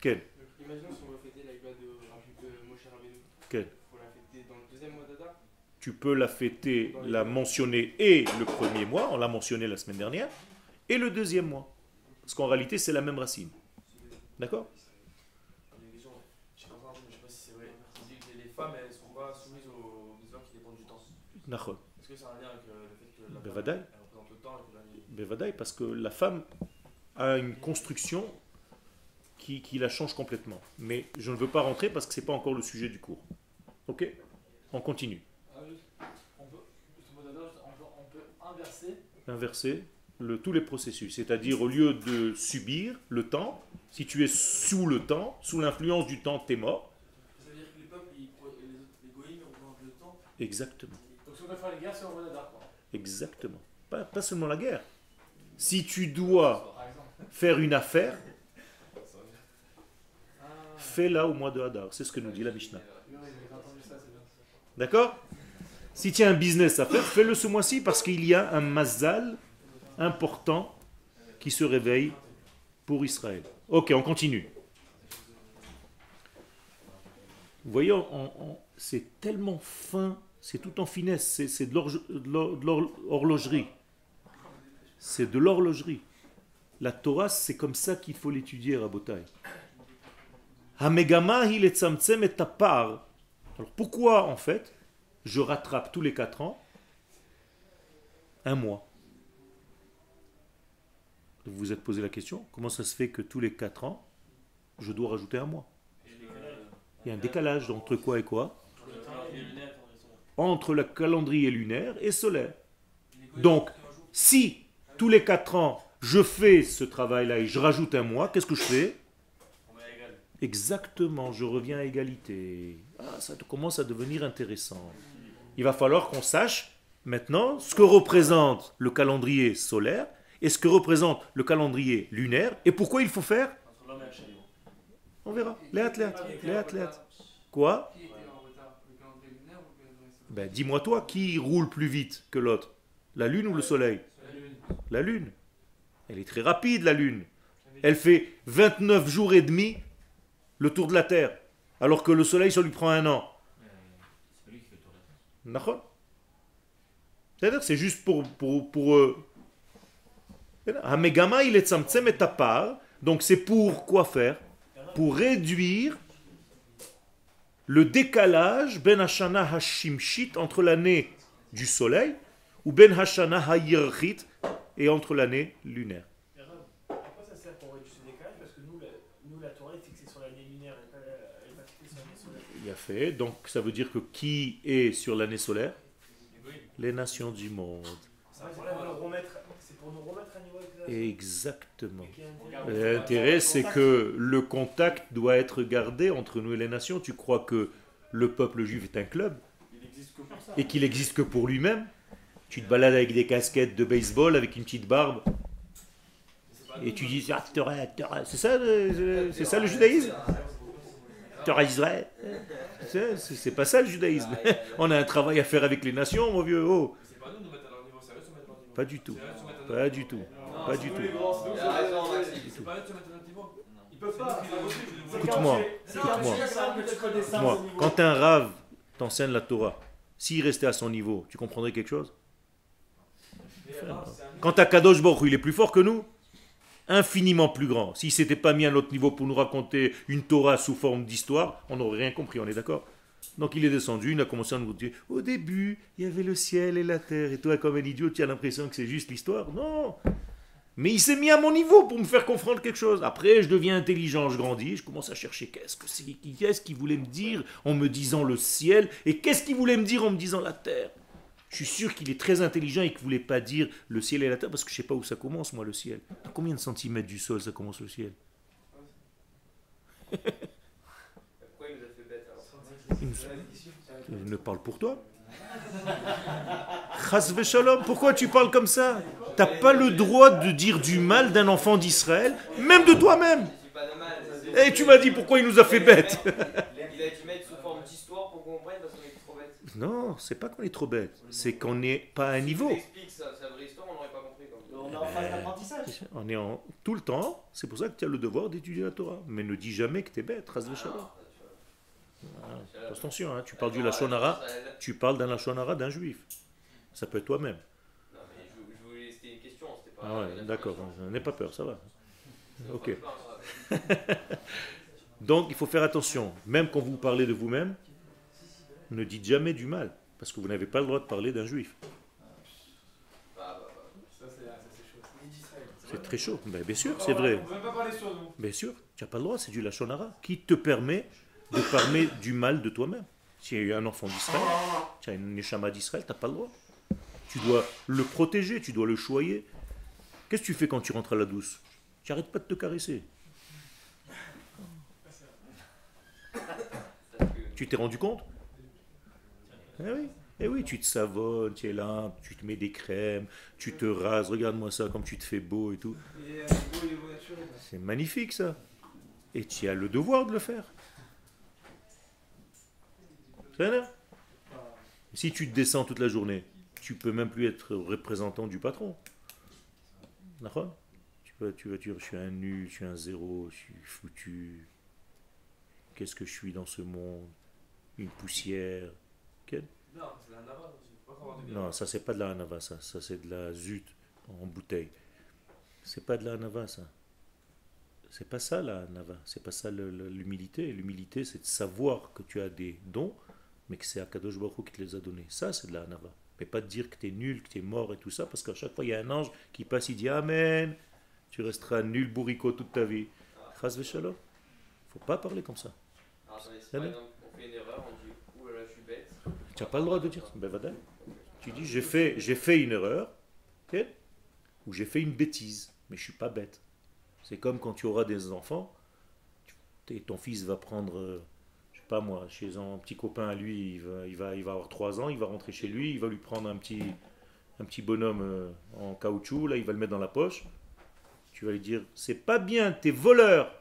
Quel? Imaginons si on veut fêter la de, de Moshe Rabbeinu. Quel? Faut la fêter dans le deuxième mois d'Adar tu peux la fêter, la mentionner et le premier mois, on l'a mentionné la semaine dernière, et le deuxième mois. Parce qu'en réalité, c'est la même racine. D'accord je je sais pas si c'est vrai. Il dit que les femmes, elles sont pas soumises aux besoins qui dépendent du temps. Est-ce que ça a un lien avec le fait que la femme, elle représente le temps et que la Bevadaï, parce que la femme a une construction qui, qui la change complètement. Mais je ne veux pas rentrer parce que ce n'est pas encore le sujet du cours. Ok? On continue. Ah, on peut, on peut inverser. Inverser le, tous les processus. C'est-à-dire, au lieu de subir le temps, si tu es sous le temps, sous l'influence du temps, tu es mort. Ça veut dire que les peuples, ils, les, goïms représentent le temps. Exactement. Donc si on doit faire les guerres, c'est. Exactement. Pas, pas seulement la guerre. Si tu dois faire une affaire, [LAUGHS] Ah, fais-la au mois de Hadar. C'est ce que nous dit la Mishnah. D'accord? Si tu as un business à faire, fais-le ce mois-ci parce qu'il y a un mazal important qui se réveille pour Israël. Ok, on continue. Vous voyez, c'est tellement fin, c'est tout en finesse, c'est de l'horlogerie. C'est de l'horlogerie. La Torah, c'est comme ça qu'il faut l'étudier, Rabotai. Hamegama letzamtzem et tapar. Alors pourquoi, en fait, je rattrape tous les 4 ans un mois? Vous vous êtes posé la question, comment ça se fait que tous les 4 ans, je dois rajouter un mois? Il y a un décalage entre quoi et quoi? Entre le calendrier lunaire et solaire. Donc, si tous les 4 ans, je fais ce travail-là et je rajoute un mois, qu'est-ce que je fais? Exactement, je reviens à égalité. Ah, ça commence à devenir intéressant. Il va falloir qu'on sache maintenant ce que représente le calendrier solaire et ce que représente le calendrier lunaire et pourquoi il faut faire. On verra. Les athlètes. Les athlètes. Quoi ben, Dis-moi toi, qui roule plus vite que l'autre? La lune ou le soleil? La lune. Elle est très rapide, la lune. Elle fait 29 jours et demi le tour de la Terre. Alors que le soleil, ça lui prend un an. C'est juste pour, pour, pour eux. Hamegama, il est et tapar. Donc c'est pour quoi faire? Pour réduire le décalage ben hashana hashimshit entre l'année du soleil ou ben hashana hayirchit et entre l'année lunaire. Ça. Il a fait. Donc ça veut dire que qui est sur l'année solaire? Les nations du monde. Pour nous remettre, c'est pour nous remettre à niveau exact. Exactement. Intérêt. L'intérêt, c'est que le contact doit être gardé entre nous et les nations. Tu crois que le peuple juif est un club et qu'il existe que pour lui-même? Tu te balades avec des casquettes de baseball, avec une petite barbe, et tu dis ah. C'est ça, le- c'est ça le judaïsme? Israël C'est pas ça le judaïsme. On a un travail à faire avec les nations, mon vieux. Oh, pas du tout. Pas du tout. Pas du tout. c'est pas. Ils peuvent pas. Écoute-moi, quand Moi, quand un rave t'enseigne la Torah, s'il restait à son niveau, tu comprendrais quelque chose? Quand à Kadosh Baruch il est plus fort que nous, infiniment plus grand. S'il s'était pas mis à notre niveau pour nous raconter une Torah sous forme d'histoire, on n'aurait rien compris, on est d'accord? Donc il est descendu, il a commencé à nous dire au début, il y avait le ciel et la terre, et toi, comme un idiot, tu as l'impression que c'est juste l'histoire. Non Mais il s'est mis à mon niveau pour me faire comprendre quelque chose. Après, je deviens intelligent, je grandis, je commence à chercher qu'est-ce que c'est, qu'est-ce qu'il voulait me dire en me disant le ciel, et qu'est-ce qu'il voulait me dire en me disant la terre. Je suis sûr qu'il est très intelligent et qu'il ne voulait pas dire le ciel et la terre, parce que je ne sais pas où ça commence, moi, le ciel. À combien de centimètres du sol ça commence le ciel? Pourquoi il nous a fait bête alors? Il me- Je ne parle pour toi. [LAUGHS] Pourquoi tu parles comme ça? T'as pas le droit de dire du mal d'un enfant d'Israël, même de toi-même. Et tu m'as dit pourquoi il nous a fait bête Il a dû [LAUGHS] mettre sous forme d'histoire pour qu'on comprenne parce qu'on est trop bête. Non, c'est pas qu'on est trop bête, c'est qu'on n'est pas à niveau. on est en phase d'apprentissage. On est en tout le temps, c'est pour ça que tu as le devoir d'étudier la Torah. Mais ne dis jamais que tu es bête, v'shalom. Attention, hein, tu parles du Lachonara, tu parles d'un Lachonara d'un juif. Ça peut être toi-même. Non, mais je, je voulais. C'était une question, c'était pas. Ah ouais, d'accord, n'aie pas peur, ça va. Ok. [LAUGHS] Donc il faut faire attention, même quand vous parlez de vous-même, ne dites jamais du mal, parce que vous n'avez pas le droit de parler d'un juif. Ça, c'est très chaud. Ben, bien sûr, c'est vrai. On peut même pas parler sur nous. Bien sûr, tu n'as pas le droit, c'est du Lachonara qui te permet de parler du mal de toi-même. Si tu es un enfant d'Israël, tu as une neshama d'Israël, tu n'as pas le droit. Tu dois le protéger, tu dois le choyer. Qu'est-ce que tu fais quand tu rentres à la douce? Tu n'arrêtes pas de te caresser. Tu t'es rendu compte? Eh oui. Eh oui, tu te savonnes, tu es là, tu te mets des crèmes, tu te rases, regarde-moi ça comme tu te fais beau et tout. C'est magnifique ça. Et tu as le devoir de le faire. Si tu te descends toute la journée, tu peux même plus être représentant du patron. D'accord? Tu vas dire je suis un nul, je suis un zéro, je suis foutu. Qu'est-ce que je suis dans ce monde? Une poussière. Non, ça c'est pas de la hanava, ça. Ça c'est de la zut en bouteille. C'est pas de la hanava, ça. C'est pas ça la hanava. C'est pas ça l'humilité. L'humilité, c'est de savoir que tu as des dons, mais que c'est Akadosh Baruch qui te les a donnés. Ça, c'est de la hanava. Mais pas de dire que tu es nul, que tu es mort et tout ça, parce qu'à chaque fois, il y a un ange qui passe, il dit Amen. Tu resteras nul bourricot toute ta vie. Chas v'shalom. Faut pas parler comme ça. Alors, attendez, si C'est par bon. exemple on fait une erreur, on dit ouh là là, je suis bête. Tu n'as pas le droit de dire ça. Ben, vada. Tu dis j'ai fait, fait une erreur, ok ou j'ai fait une bêtise, mais je suis pas bête. C'est comme quand tu auras des enfants, et ton fils va prendre, euh, pas moi, chez un petit copain à lui, il va, il va, il va avoir 3 ans, il va rentrer chez lui, il va lui prendre un petit, un petit bonhomme euh, en caoutchouc, là il va le mettre dans la poche. Tu vas lui dire c'est pas bien, t'es voleur.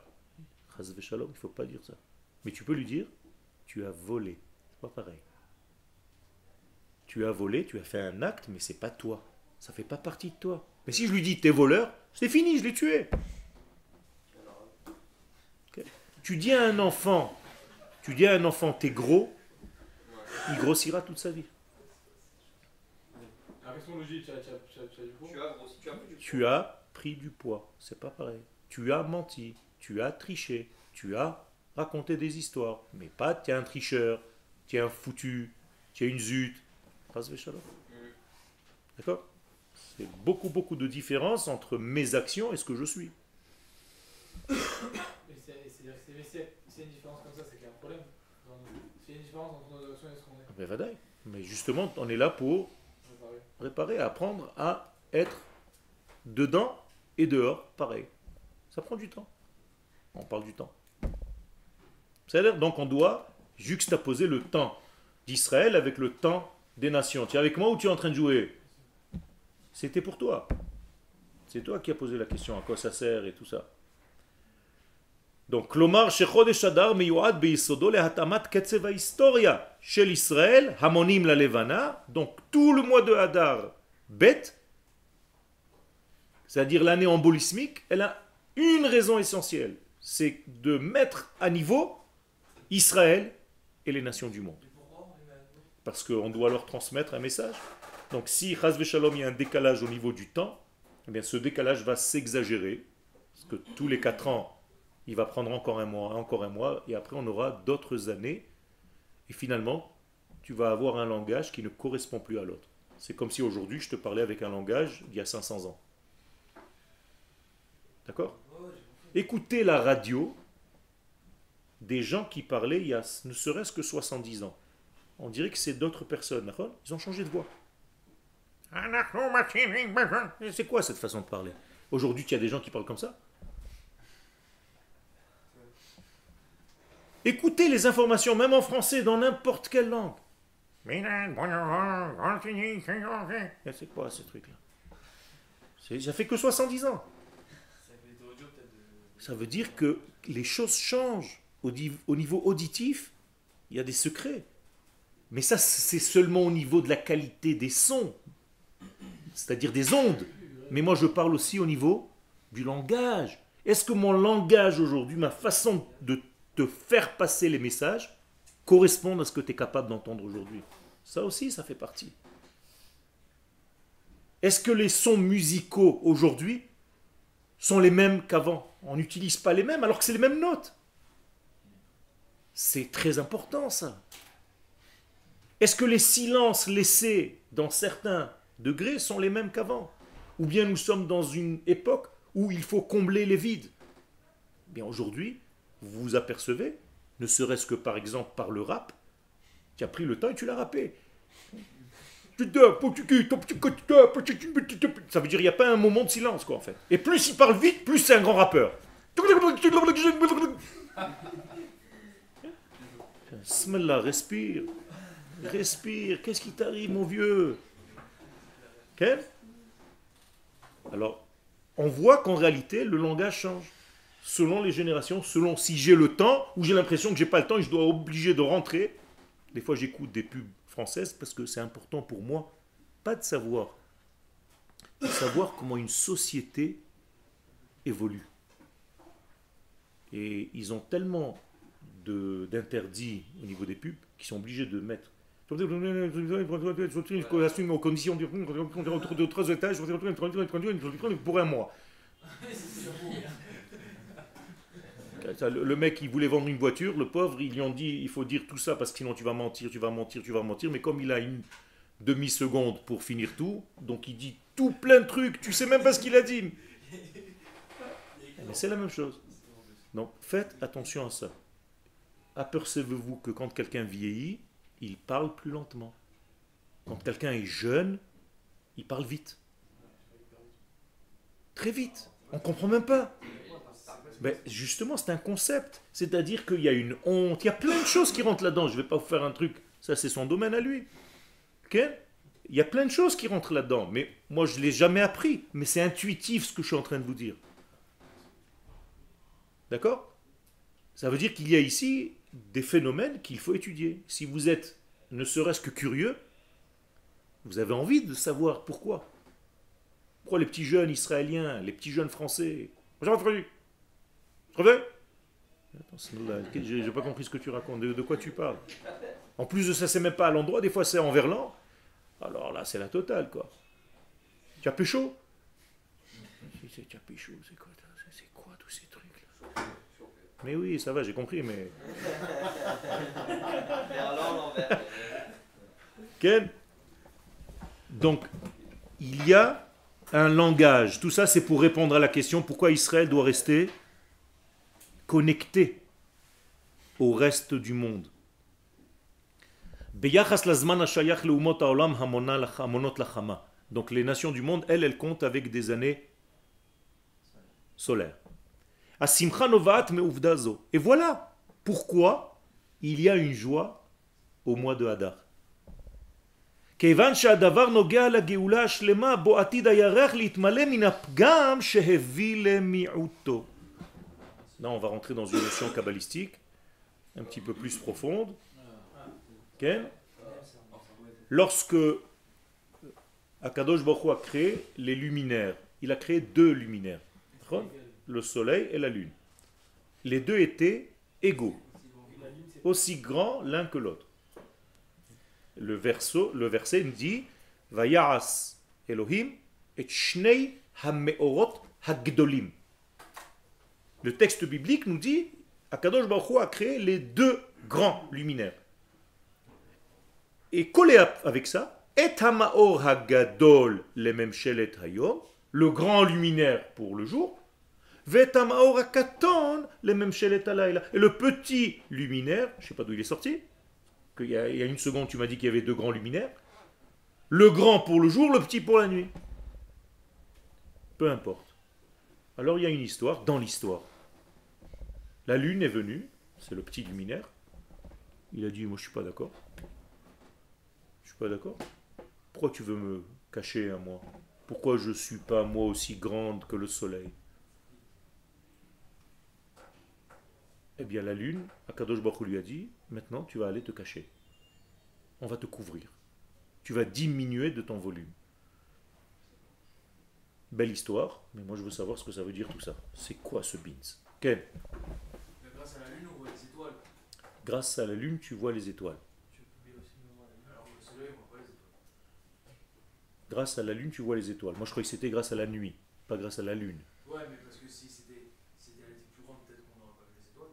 Chas v'shalom, il faut pas dire ça. Mais tu peux lui dire tu as volé. C'est pas pareil. Tu as volé, tu as fait un acte, mais c'est pas toi. Ça fait pas partie de toi. Mais si je lui dis t'es voleur, c'est fini, je l'ai tué. Tu dis à un enfant, tu dis à un enfant t'es gros, il grossira toute sa vie. Tu as, pris du poids, c'est pas pareil. Tu as menti, tu as triché, tu as raconté des histoires, mais pas tu es un tricheur, tu es un foutu, tu es une zut. V'shalom. D'accord? C'est beaucoup, beaucoup de différence entre mes actions et ce que je suis. Mais c'est- une différence comme ça, c'est problème. C'est une différence entre nos actions et ce qu'on est. Vadaï. Mais justement, on est là pour parler. réparer, apprendre à être dedans et dehors, pareil. Ça prend du temps. On parle du temps. Donc on doit juxtaposer le temps d'Israël avec le temps des nations. Tu es avec moi ou tu es en train de jouer? C'était pour toi. C'est toi qui as posé la question à quoi ça sert et tout ça Donc, כלומר שחודש אדר מיועד ביסודו להתאמת קצב ההיסטוריה של ישראל, המונים ללבנה, donc tout le mois de Hadar, bête, c'est-à-dire l'année embolismique, elle a une raison essentielle, c'est de mettre à niveau Israël et les nations du monde. Et pourquoi on est à nouveau Parce qu'on doit leur transmettre un message. Donc si, Chaz Shalom, il y a un décalage au niveau du temps, eh bien ce décalage va s'exagérer, parce que tous les quatre ans, il va prendre encore un mois, encore un mois, et après on aura d'autres années, et finalement, tu vas avoir un langage qui ne correspond plus à l'autre. C'est comme si aujourd'hui je te parlais avec un langage d'il y a 500 ans. D'accord? Écoutez la radio des gens qui parlaient il y a ne serait-ce que 70 ans. On dirait que c'est d'autres personnes. Ils ont changé de voix. C'est quoi cette façon de parler? Aujourd'hui, il y a des gens qui parlent comme ça? Écoutez les informations, même en français, dans n'importe quelle langue. C'est quoi ce truc-là? Ça fait que 70 ans. Ça veut dire que les choses changent. Au, au niveau auditif, il y a des secrets. Mais ça, c'est seulement au niveau de la qualité des sons, c'est-à-dire des ondes. Mais moi, je parle aussi au niveau du langage. Est-ce que mon langage aujourd'hui, ma façon de faire passer les messages, correspondent à ce que tu es capable d'entendre aujourd'hui Ça aussi, ça fait partie. Est-ce que les sons musicaux aujourd'hui sont les mêmes qu'avant? On n'utilise pas les mêmes alors que c'est les mêmes notes. C'est très important ça. Est-ce que les silences laissés dans certains degrés sont les mêmes qu'avant? Ou bien nous sommes dans une époque où il faut combler les vides? Bien aujourd'hui, vous vous apercevez, ne serait-ce que par exemple par le rap, tu as pris le temps et tu l'as rappé. Ça veut dire qu'il n'y a pas un moment de silence, quoi, en fait. Et plus il parle vite, plus c'est un grand rappeur. Smallah, respire. Respire. Qu'est-ce qui t'arrive, mon vieux? Quel Alors, on voit qu'en réalité, le langage change. Selon les générations, selon si j'ai le temps ou j'ai l'impression que j'ai pas le temps et je dois obligé de rentrer. Des fois, j'écoute des pubs françaises parce que c'est important pour moi, pas de savoir, de savoir comment une société évolue. Et ils ont tellement d'interdits au niveau des pubs qui sont obligés de mettre. aux. Ça, Le mec, il voulait vendre une voiture, le pauvre, ils lui ont dit il faut dire tout ça parce que sinon tu vas mentir, tu vas mentir, tu vas mentir. Mais comme il a une demi-seconde pour finir tout, donc il dit tout plein de trucs, tu sais même pas ce qu'il a dit. Mais c'est la même chose. Donc faites attention à ça. Apercevez-vous que quand quelqu'un vieillit, il parle plus lentement. Quand quelqu'un est jeune, il parle vite. Très vite. On comprend même pas. Ben, justement, c'est un concept. C'est-à-dire qu'il y a une honte, il y a plein de choses qui rentrent là-dedans. Je ne vais pas vous faire un truc, ça c'est son domaine à lui. Il y a plein de choses qui rentrent là-dedans. Mais moi, je ne l'ai jamais appris. Mais c'est intuitif ce que je suis en train de vous dire. D'accord? Ça veut dire qu'il y a ici des phénomènes qu'il faut étudier. Si vous êtes ne serait-ce que curieux, vous avez envie de savoir pourquoi. Pourquoi les petits jeunes israéliens, les petits jeunes français. Bonjour, J'ai j'ai pas compris ce que tu racontes. De, de quoi tu parles En plus de ça, c'est même pas à l'endroit. Des fois, c'est en verlan. Alors là, c'est la totale, quoi. Tu as c'est- Tu as pécho, c'est quoi ça C'est quoi tous ces trucs-là Mais oui, ça va, j'ai compris, mais. Ken Donc, il y a un langage. Tout ça, c'est pour répondre à la question pourquoi Israël doit rester connecté au reste du monde. ביחס לזמן השייך לאומות העולם המונה לח- המונות לחמה. Donc les nations du monde, elles, elles comptent avec des années solaires. השמחה נובעת מעובדה זו. Et voilà pourquoi il y a une joie au mois de Hadar. כיוון שהדבר נוגע לגאולה השלמה בו עתיד הירח להתמלא מן הפגם שהביא למיעוטו. Là, on va rentrer dans une notion kabbalistique un petit peu plus profonde. Lorsque Akadosh Baruch a créé les luminaires, il a créé deux luminaires, le soleil et la lune. Les deux étaient égaux, aussi grands l'un que l'autre le, le verset nous dit Vayas Elohim et Shnei Hameorot Hagdolim. Le texte biblique nous dit Akadosh Baruch a créé les deux grands luminaires. Et collé avec ça, Et Hamaor Hagadol le Memshelet Hayom, le grand luminaire pour le jour, Vet Hamaor Hakaton le Memshelet Halayla. Et le petit luminaire, je ne sais pas d'où il est sorti, il y a une seconde, tu m'as dit qu'il y avait deux grands luminaires. Le grand pour le jour, le petit pour la nuit. Peu importe. Alors il y a une histoire, dans l'histoire. La lune est venue, c'est le petit luminaire. Il a dit, moi je suis pas d'accord. Je suis pas d'accord. Pourquoi tu veux me cacher à moi? Pourquoi je suis pas moi aussi grande que le soleil? Eh bien la lune, Akadosh Baruch lui a dit, maintenant tu vas aller te cacher. On va te couvrir. Tu vas diminuer de ton volume. Belle histoire, mais moi je veux savoir ce que ça veut dire tout ça. C'est quoi ce beans? Ken grâce à la lune, on voit les étoiles. Grâce à la lune, tu vois les étoiles. Grâce à la lune, tu vois les étoiles. Moi je croyais que c'était grâce à la nuit, pas grâce à la lune. Ouais, mais parce que si c'était si elle était plus grande, peut-être qu'on n'aurait pas vu les étoiles.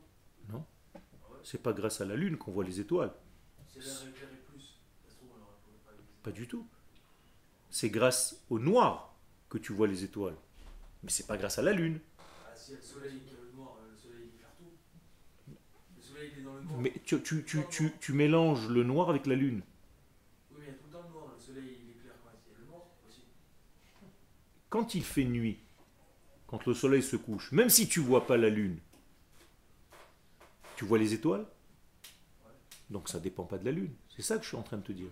Non. Ah ouais C'est pas grâce à la lune qu'on voit les étoiles. Si elle avait plus, ça se trouve, on n'aurait pas vu les étoiles. Pas du tout. C'est grâce au noir que tu vois les étoiles. Mais c'est pas grâce à la lune. Ah, si le soleil qui est le noir, euh, le soleil il éclaire tout. Le soleil il est dans le noir. Mais tu, tu, tu, tu, tu mélanges le noir avec la lune. Oui, mais il y a tout le temps le noir. Le soleil il éclaire quand il y a le noir aussi. Quand il fait nuit, quand le soleil se couche, même si tu vois pas la lune, tu vois les étoiles? Donc ça dépend pas de la lune. C'est ça que je suis en train de te dire.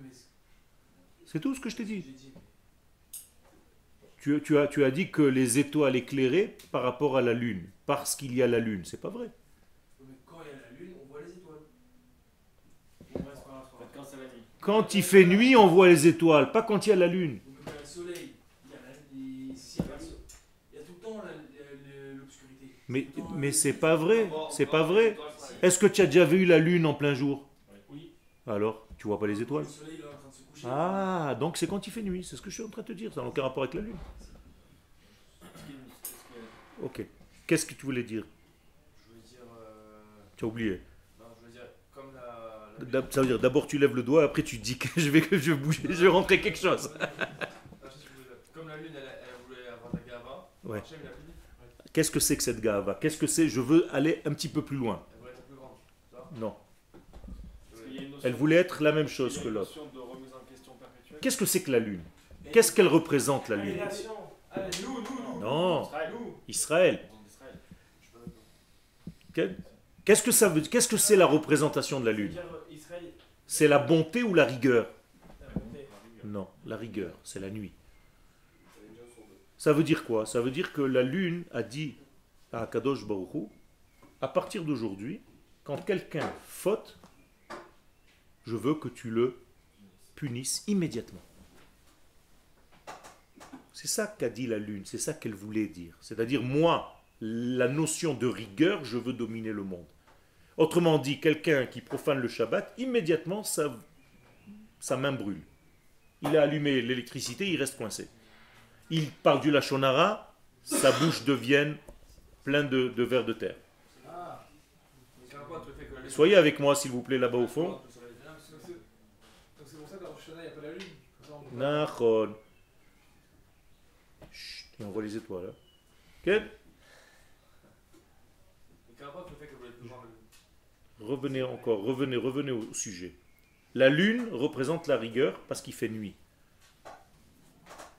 C'est tout ce que je t'ai dit. j'ai dit. Tu, tu as, tu as dit que les étoiles éclairaient par rapport à la lune, parce qu'il y a la lune. C'est pas vrai. Oui, mais quand il y a la lune, on voit les étoiles. Bon, ouais, c'est pas grave, c'est pas grave. Quand il fait nuit, on voit les étoiles, pas quand il y a la lune. Mais. Mais, euh, c'est pas vrai. C'est pas vrai. Est-ce que tu as déjà vu la lune en plein jour? Oui. Alors, tu vois pas les étoiles? Le soleil il est en train de se coucher. Ah, donc c'est quand il fait nuit, c'est ce que je suis en train de te dire, ça n'a aucun rapport avec la lune. Ok. Qu'est-ce que tu voulais dire? Je veux dire. euh, Tu as oublié. Non, je veux dire, comme la. la D'ab- Ça veut dire d'abord tu lèves le doigt, après tu te dis que je vais, que je vais bouger, je vais rentrer quelque chose. Ah. Comme la lune, elle, elle voulait avoir la gava. Ouais. Qu'est-ce que c'est que cette gava? Qu'est-ce que c'est? Je veux aller un petit peu plus loin. Elle voulait être plus grande. Ça? Non. Elle voulait être la même chose que l'autre. Qu'est-ce que c'est que la lune? Qu'est-ce qu'elle représente la lune? Non, Israël. Qu'est-ce que ça veut Qu'est-ce que c'est la représentation de la lune? C'est la bonté ou la rigueur? Non, la rigueur, c'est la nuit. Ça veut dire quoi? Ça veut dire que la lune a dit à Kadosh Baruch Hu, à partir d'aujourd'hui, quand quelqu'un faute, je veux que tu le punisses immédiatement. C'est ça qu'a dit la lune, c'est ça qu'elle voulait dire. C'est-à-dire, moi, la notion de rigueur, je veux dominer le monde. Autrement dit, quelqu'un qui profane le Shabbat, immédiatement, sa, main brûle. Il a allumé l'électricité, il reste coincé. Il parle du Lachonara, sa bouche devient pleine de, de vers de terre. Soyez avec moi, s'il vous plaît, là-bas au fond. Nachon. Chut, on voit les étoiles. hein Mais quel rapport avec le fait qu'elle voulait être plus grande la lune Revenez encore, revenez, revenez au sujet. La lune représente la rigueur parce qu'il fait nuit.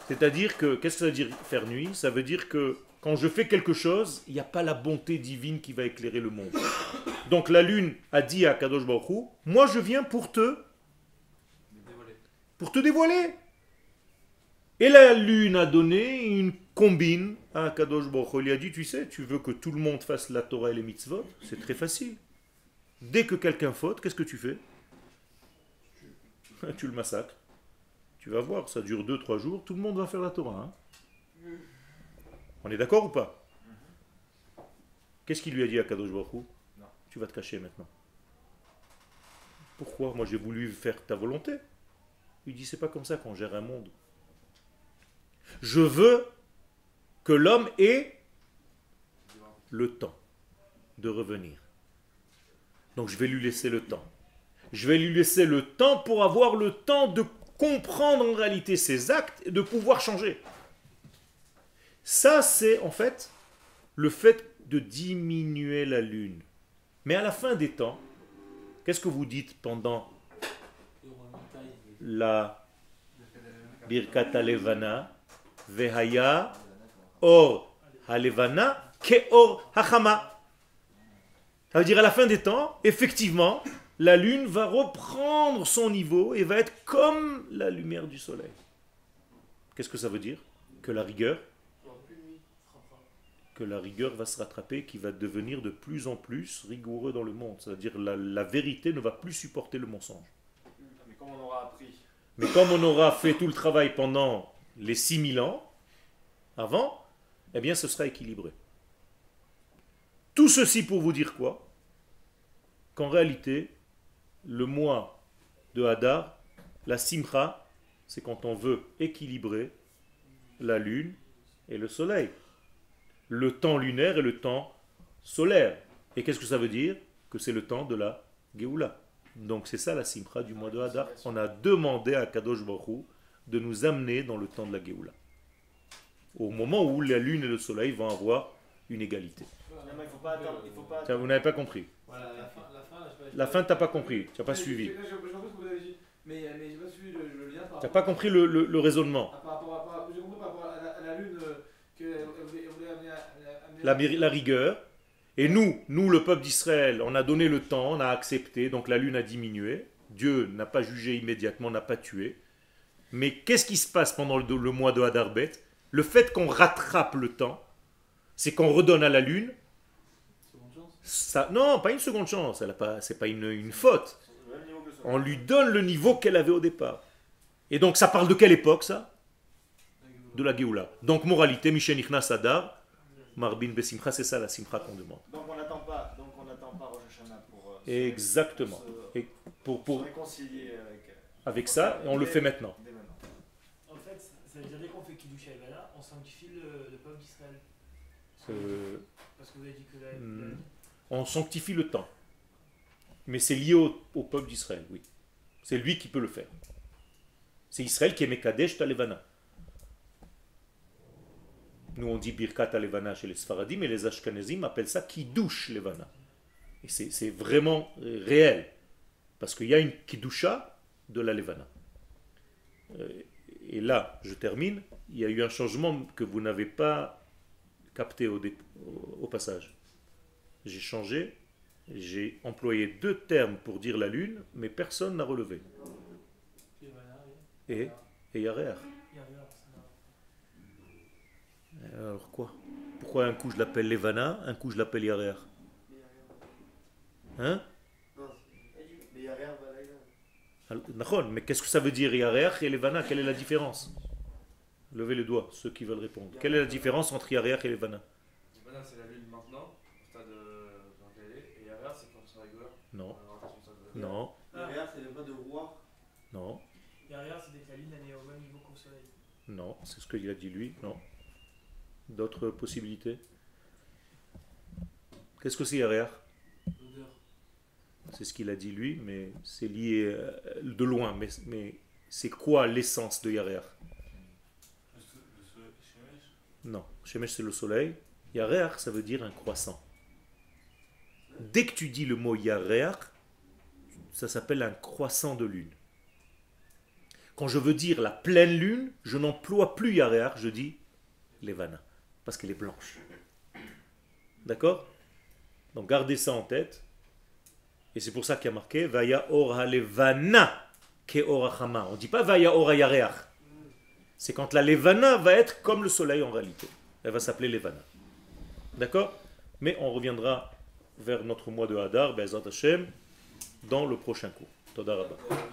C'est-à-dire que, qu'est-ce que ça veut dire faire nuit? Ça veut dire que quand je fais quelque chose, il n'y a pas la bonté divine qui va éclairer le monde. Donc la lune a dit à Kadosh Baruch moi je viens pour te, pour te dévoiler. Et la lune a donné une combine à Kadosh Baruch. Il a dit, tu sais, tu veux que tout le monde fasse la Torah et les mitzvot? C'est très facile. Dès que quelqu'un faute, qu'est-ce que tu fais? Tu le massacres. Tu vas voir, ça dure 2-3 jours, tout le monde va faire la Torah. hein. On est d'accord ou pas? Qu'est-ce qu'il lui a dit à Kadosh Baruch. Tu vas te cacher maintenant. Pourquoi? Moi j'ai voulu faire ta volonté. Il dit c'est pas comme ça qu'on gère un monde. Je veux que l'homme ait le temps de revenir. Donc je vais lui laisser le temps. Je vais lui laisser le temps pour avoir le temps de comprendre en réalité ses actes et de pouvoir changer. Ça, c'est en fait le fait de diminuer la lune. Mais à la fin des temps, qu'est-ce que vous dites pendant la Birkat Alevana Vehaya Or Halevana Keor Hachama? Ça veut dire à la fin des temps, effectivement, la lune va reprendre son niveau et va être comme la lumière du soleil. Qu'est-ce que ça veut dire? Que la rigueur? Que la rigueur va se rattraper, qui va devenir de plus en plus rigoureux dans le monde. C'est-à-dire la, la vérité ne va plus supporter le mensonge. Mais comme on aura appris, Mais comme on aura fait tout le travail pendant les 6000 ans, avant, eh bien ce sera équilibré. Tout ceci pour vous dire quoi? Qu'en réalité, le mois de Hadar, la Simcha, c'est quand on veut équilibrer la lune et le soleil. Le temps lunaire et le temps solaire. Et qu'est-ce que ça veut dire Que c'est le temps de la Géoula. Donc c'est ça la Simcha du mois de Hadar. On a demandé à Kadosh Baruch de nous amener dans le temps de la Géoula. Au moment où la lune et le soleil vont avoir une égalité. finalement, il faut pas attendre. Il faut pas Tiens, vous n'avez pas compris. La fin, je sais pas- pas compris. Tu n'as pas Mais j'ai- suivi. Vous avez dit, mais, pas suivi le, le lien par Tu n'as pas compris le, le- le raisonnement. à- par rapport à- par- J'ai compris par rapport à la, à la lune euh, qu'elle elle voulait, elle voulait amener, à- amener La, bir- la rigueur. Et nous, nous, le peuple d'Israël, on a donné le temps, on a accepté, donc la lune a diminué. Dieu n'a pas jugé immédiatement, n'a pas tué. Mais qu'est-ce qui se passe pendant le, le mois de Hadarbet Le fait qu'on rattrape le temps, c'est qu'on redonne à la lune. Ça. Non, pas une seconde chance, elle a pas, c'est pas une, une faute. On lui donne le niveau qu'elle avait au départ. Et donc ça parle de quelle époque ça? De la Géoula. Donc moralité, Michel Ichnas Adar, Marbin Besimcha, c'est ça la Simcha qu'on demande. Donc on n'attend pas, donc on n'attend pas Rosh Hashanah pour. euh, Exactement. pour se- Et pour, pour, réconcilier avec, avec ça, et on le fait maintenant. En fait, ça veut dire dès qu'on fait Kiddush on sanctifie le, le peuple d'Israël. Euh, Parce que vous avez dit que la. Hmm. la- on sanctifie le temps. Mais c'est lié au, peuple d'Israël, oui. C'est lui qui peut le faire. C'est Israël qui est Mekadesh Talevana. Nous on dit Birkat Talevana chez les Sfaradim et les Ashkenazim appellent ça Kiddush Levana. Et c'est vraiment euh, réel. Parce qu'il y a une Kiddusha de la Levana. Euh, Et là, je termine, il y a eu un changement que vous n'avez pas capté au passage. J'ai changé, j'ai employé deux termes pour dire la lune, mais personne n'a relevé. Et, et Yarer. Alors, quoi? Pourquoi un coup je l'appelle Levana, un coup je l'appelle Yarer Hein? Mais qu'est-ce que ça veut dire Yarer et Levana? Quelle est la différence? Levez le doigt, ceux qui veulent répondre. Quelle est la différence entre Yarer et Levana? C'est la lune maintenant, au stade euh, dans lequel elle est. Et Yarer, c'est quand on sera rigueur. Non, On aura attention au stade de- non, Derrière, c'est le mot de roi. non, Derrière, c'est lune elle est au même niveau qu'au soleil. non, c'est ce qu'il a dit lui, non. D'autres possibilités? Qu'est-ce que c'est Yarer L'odeur. C'est ce qu'il a dit lui, mais c'est lié euh, de loin. Mais, mais c'est quoi l'essence de Yarer Non, Shemesh c'est le soleil. Yarer, ça veut dire un croissant. Dès que tu dis le mot Yarer, ça s'appelle un croissant de lune. Quand je veux dire la pleine lune, je n'emploie plus Yarer, je dis Levana, parce qu'elle est blanche. D'accord? Donc gardez ça en tête. Et c'est pour ça qu'il y a marqué Vaya ora levana ke ora chama. On ne dit pas Vaya ora yareach. C'est quand la levana va être comme le soleil en réalité. Elle va s'appeler levana. D'accord? Mais on reviendra vers notre mois de Hadar, Be'ezrat Hashem, dans le prochain cours. Toda.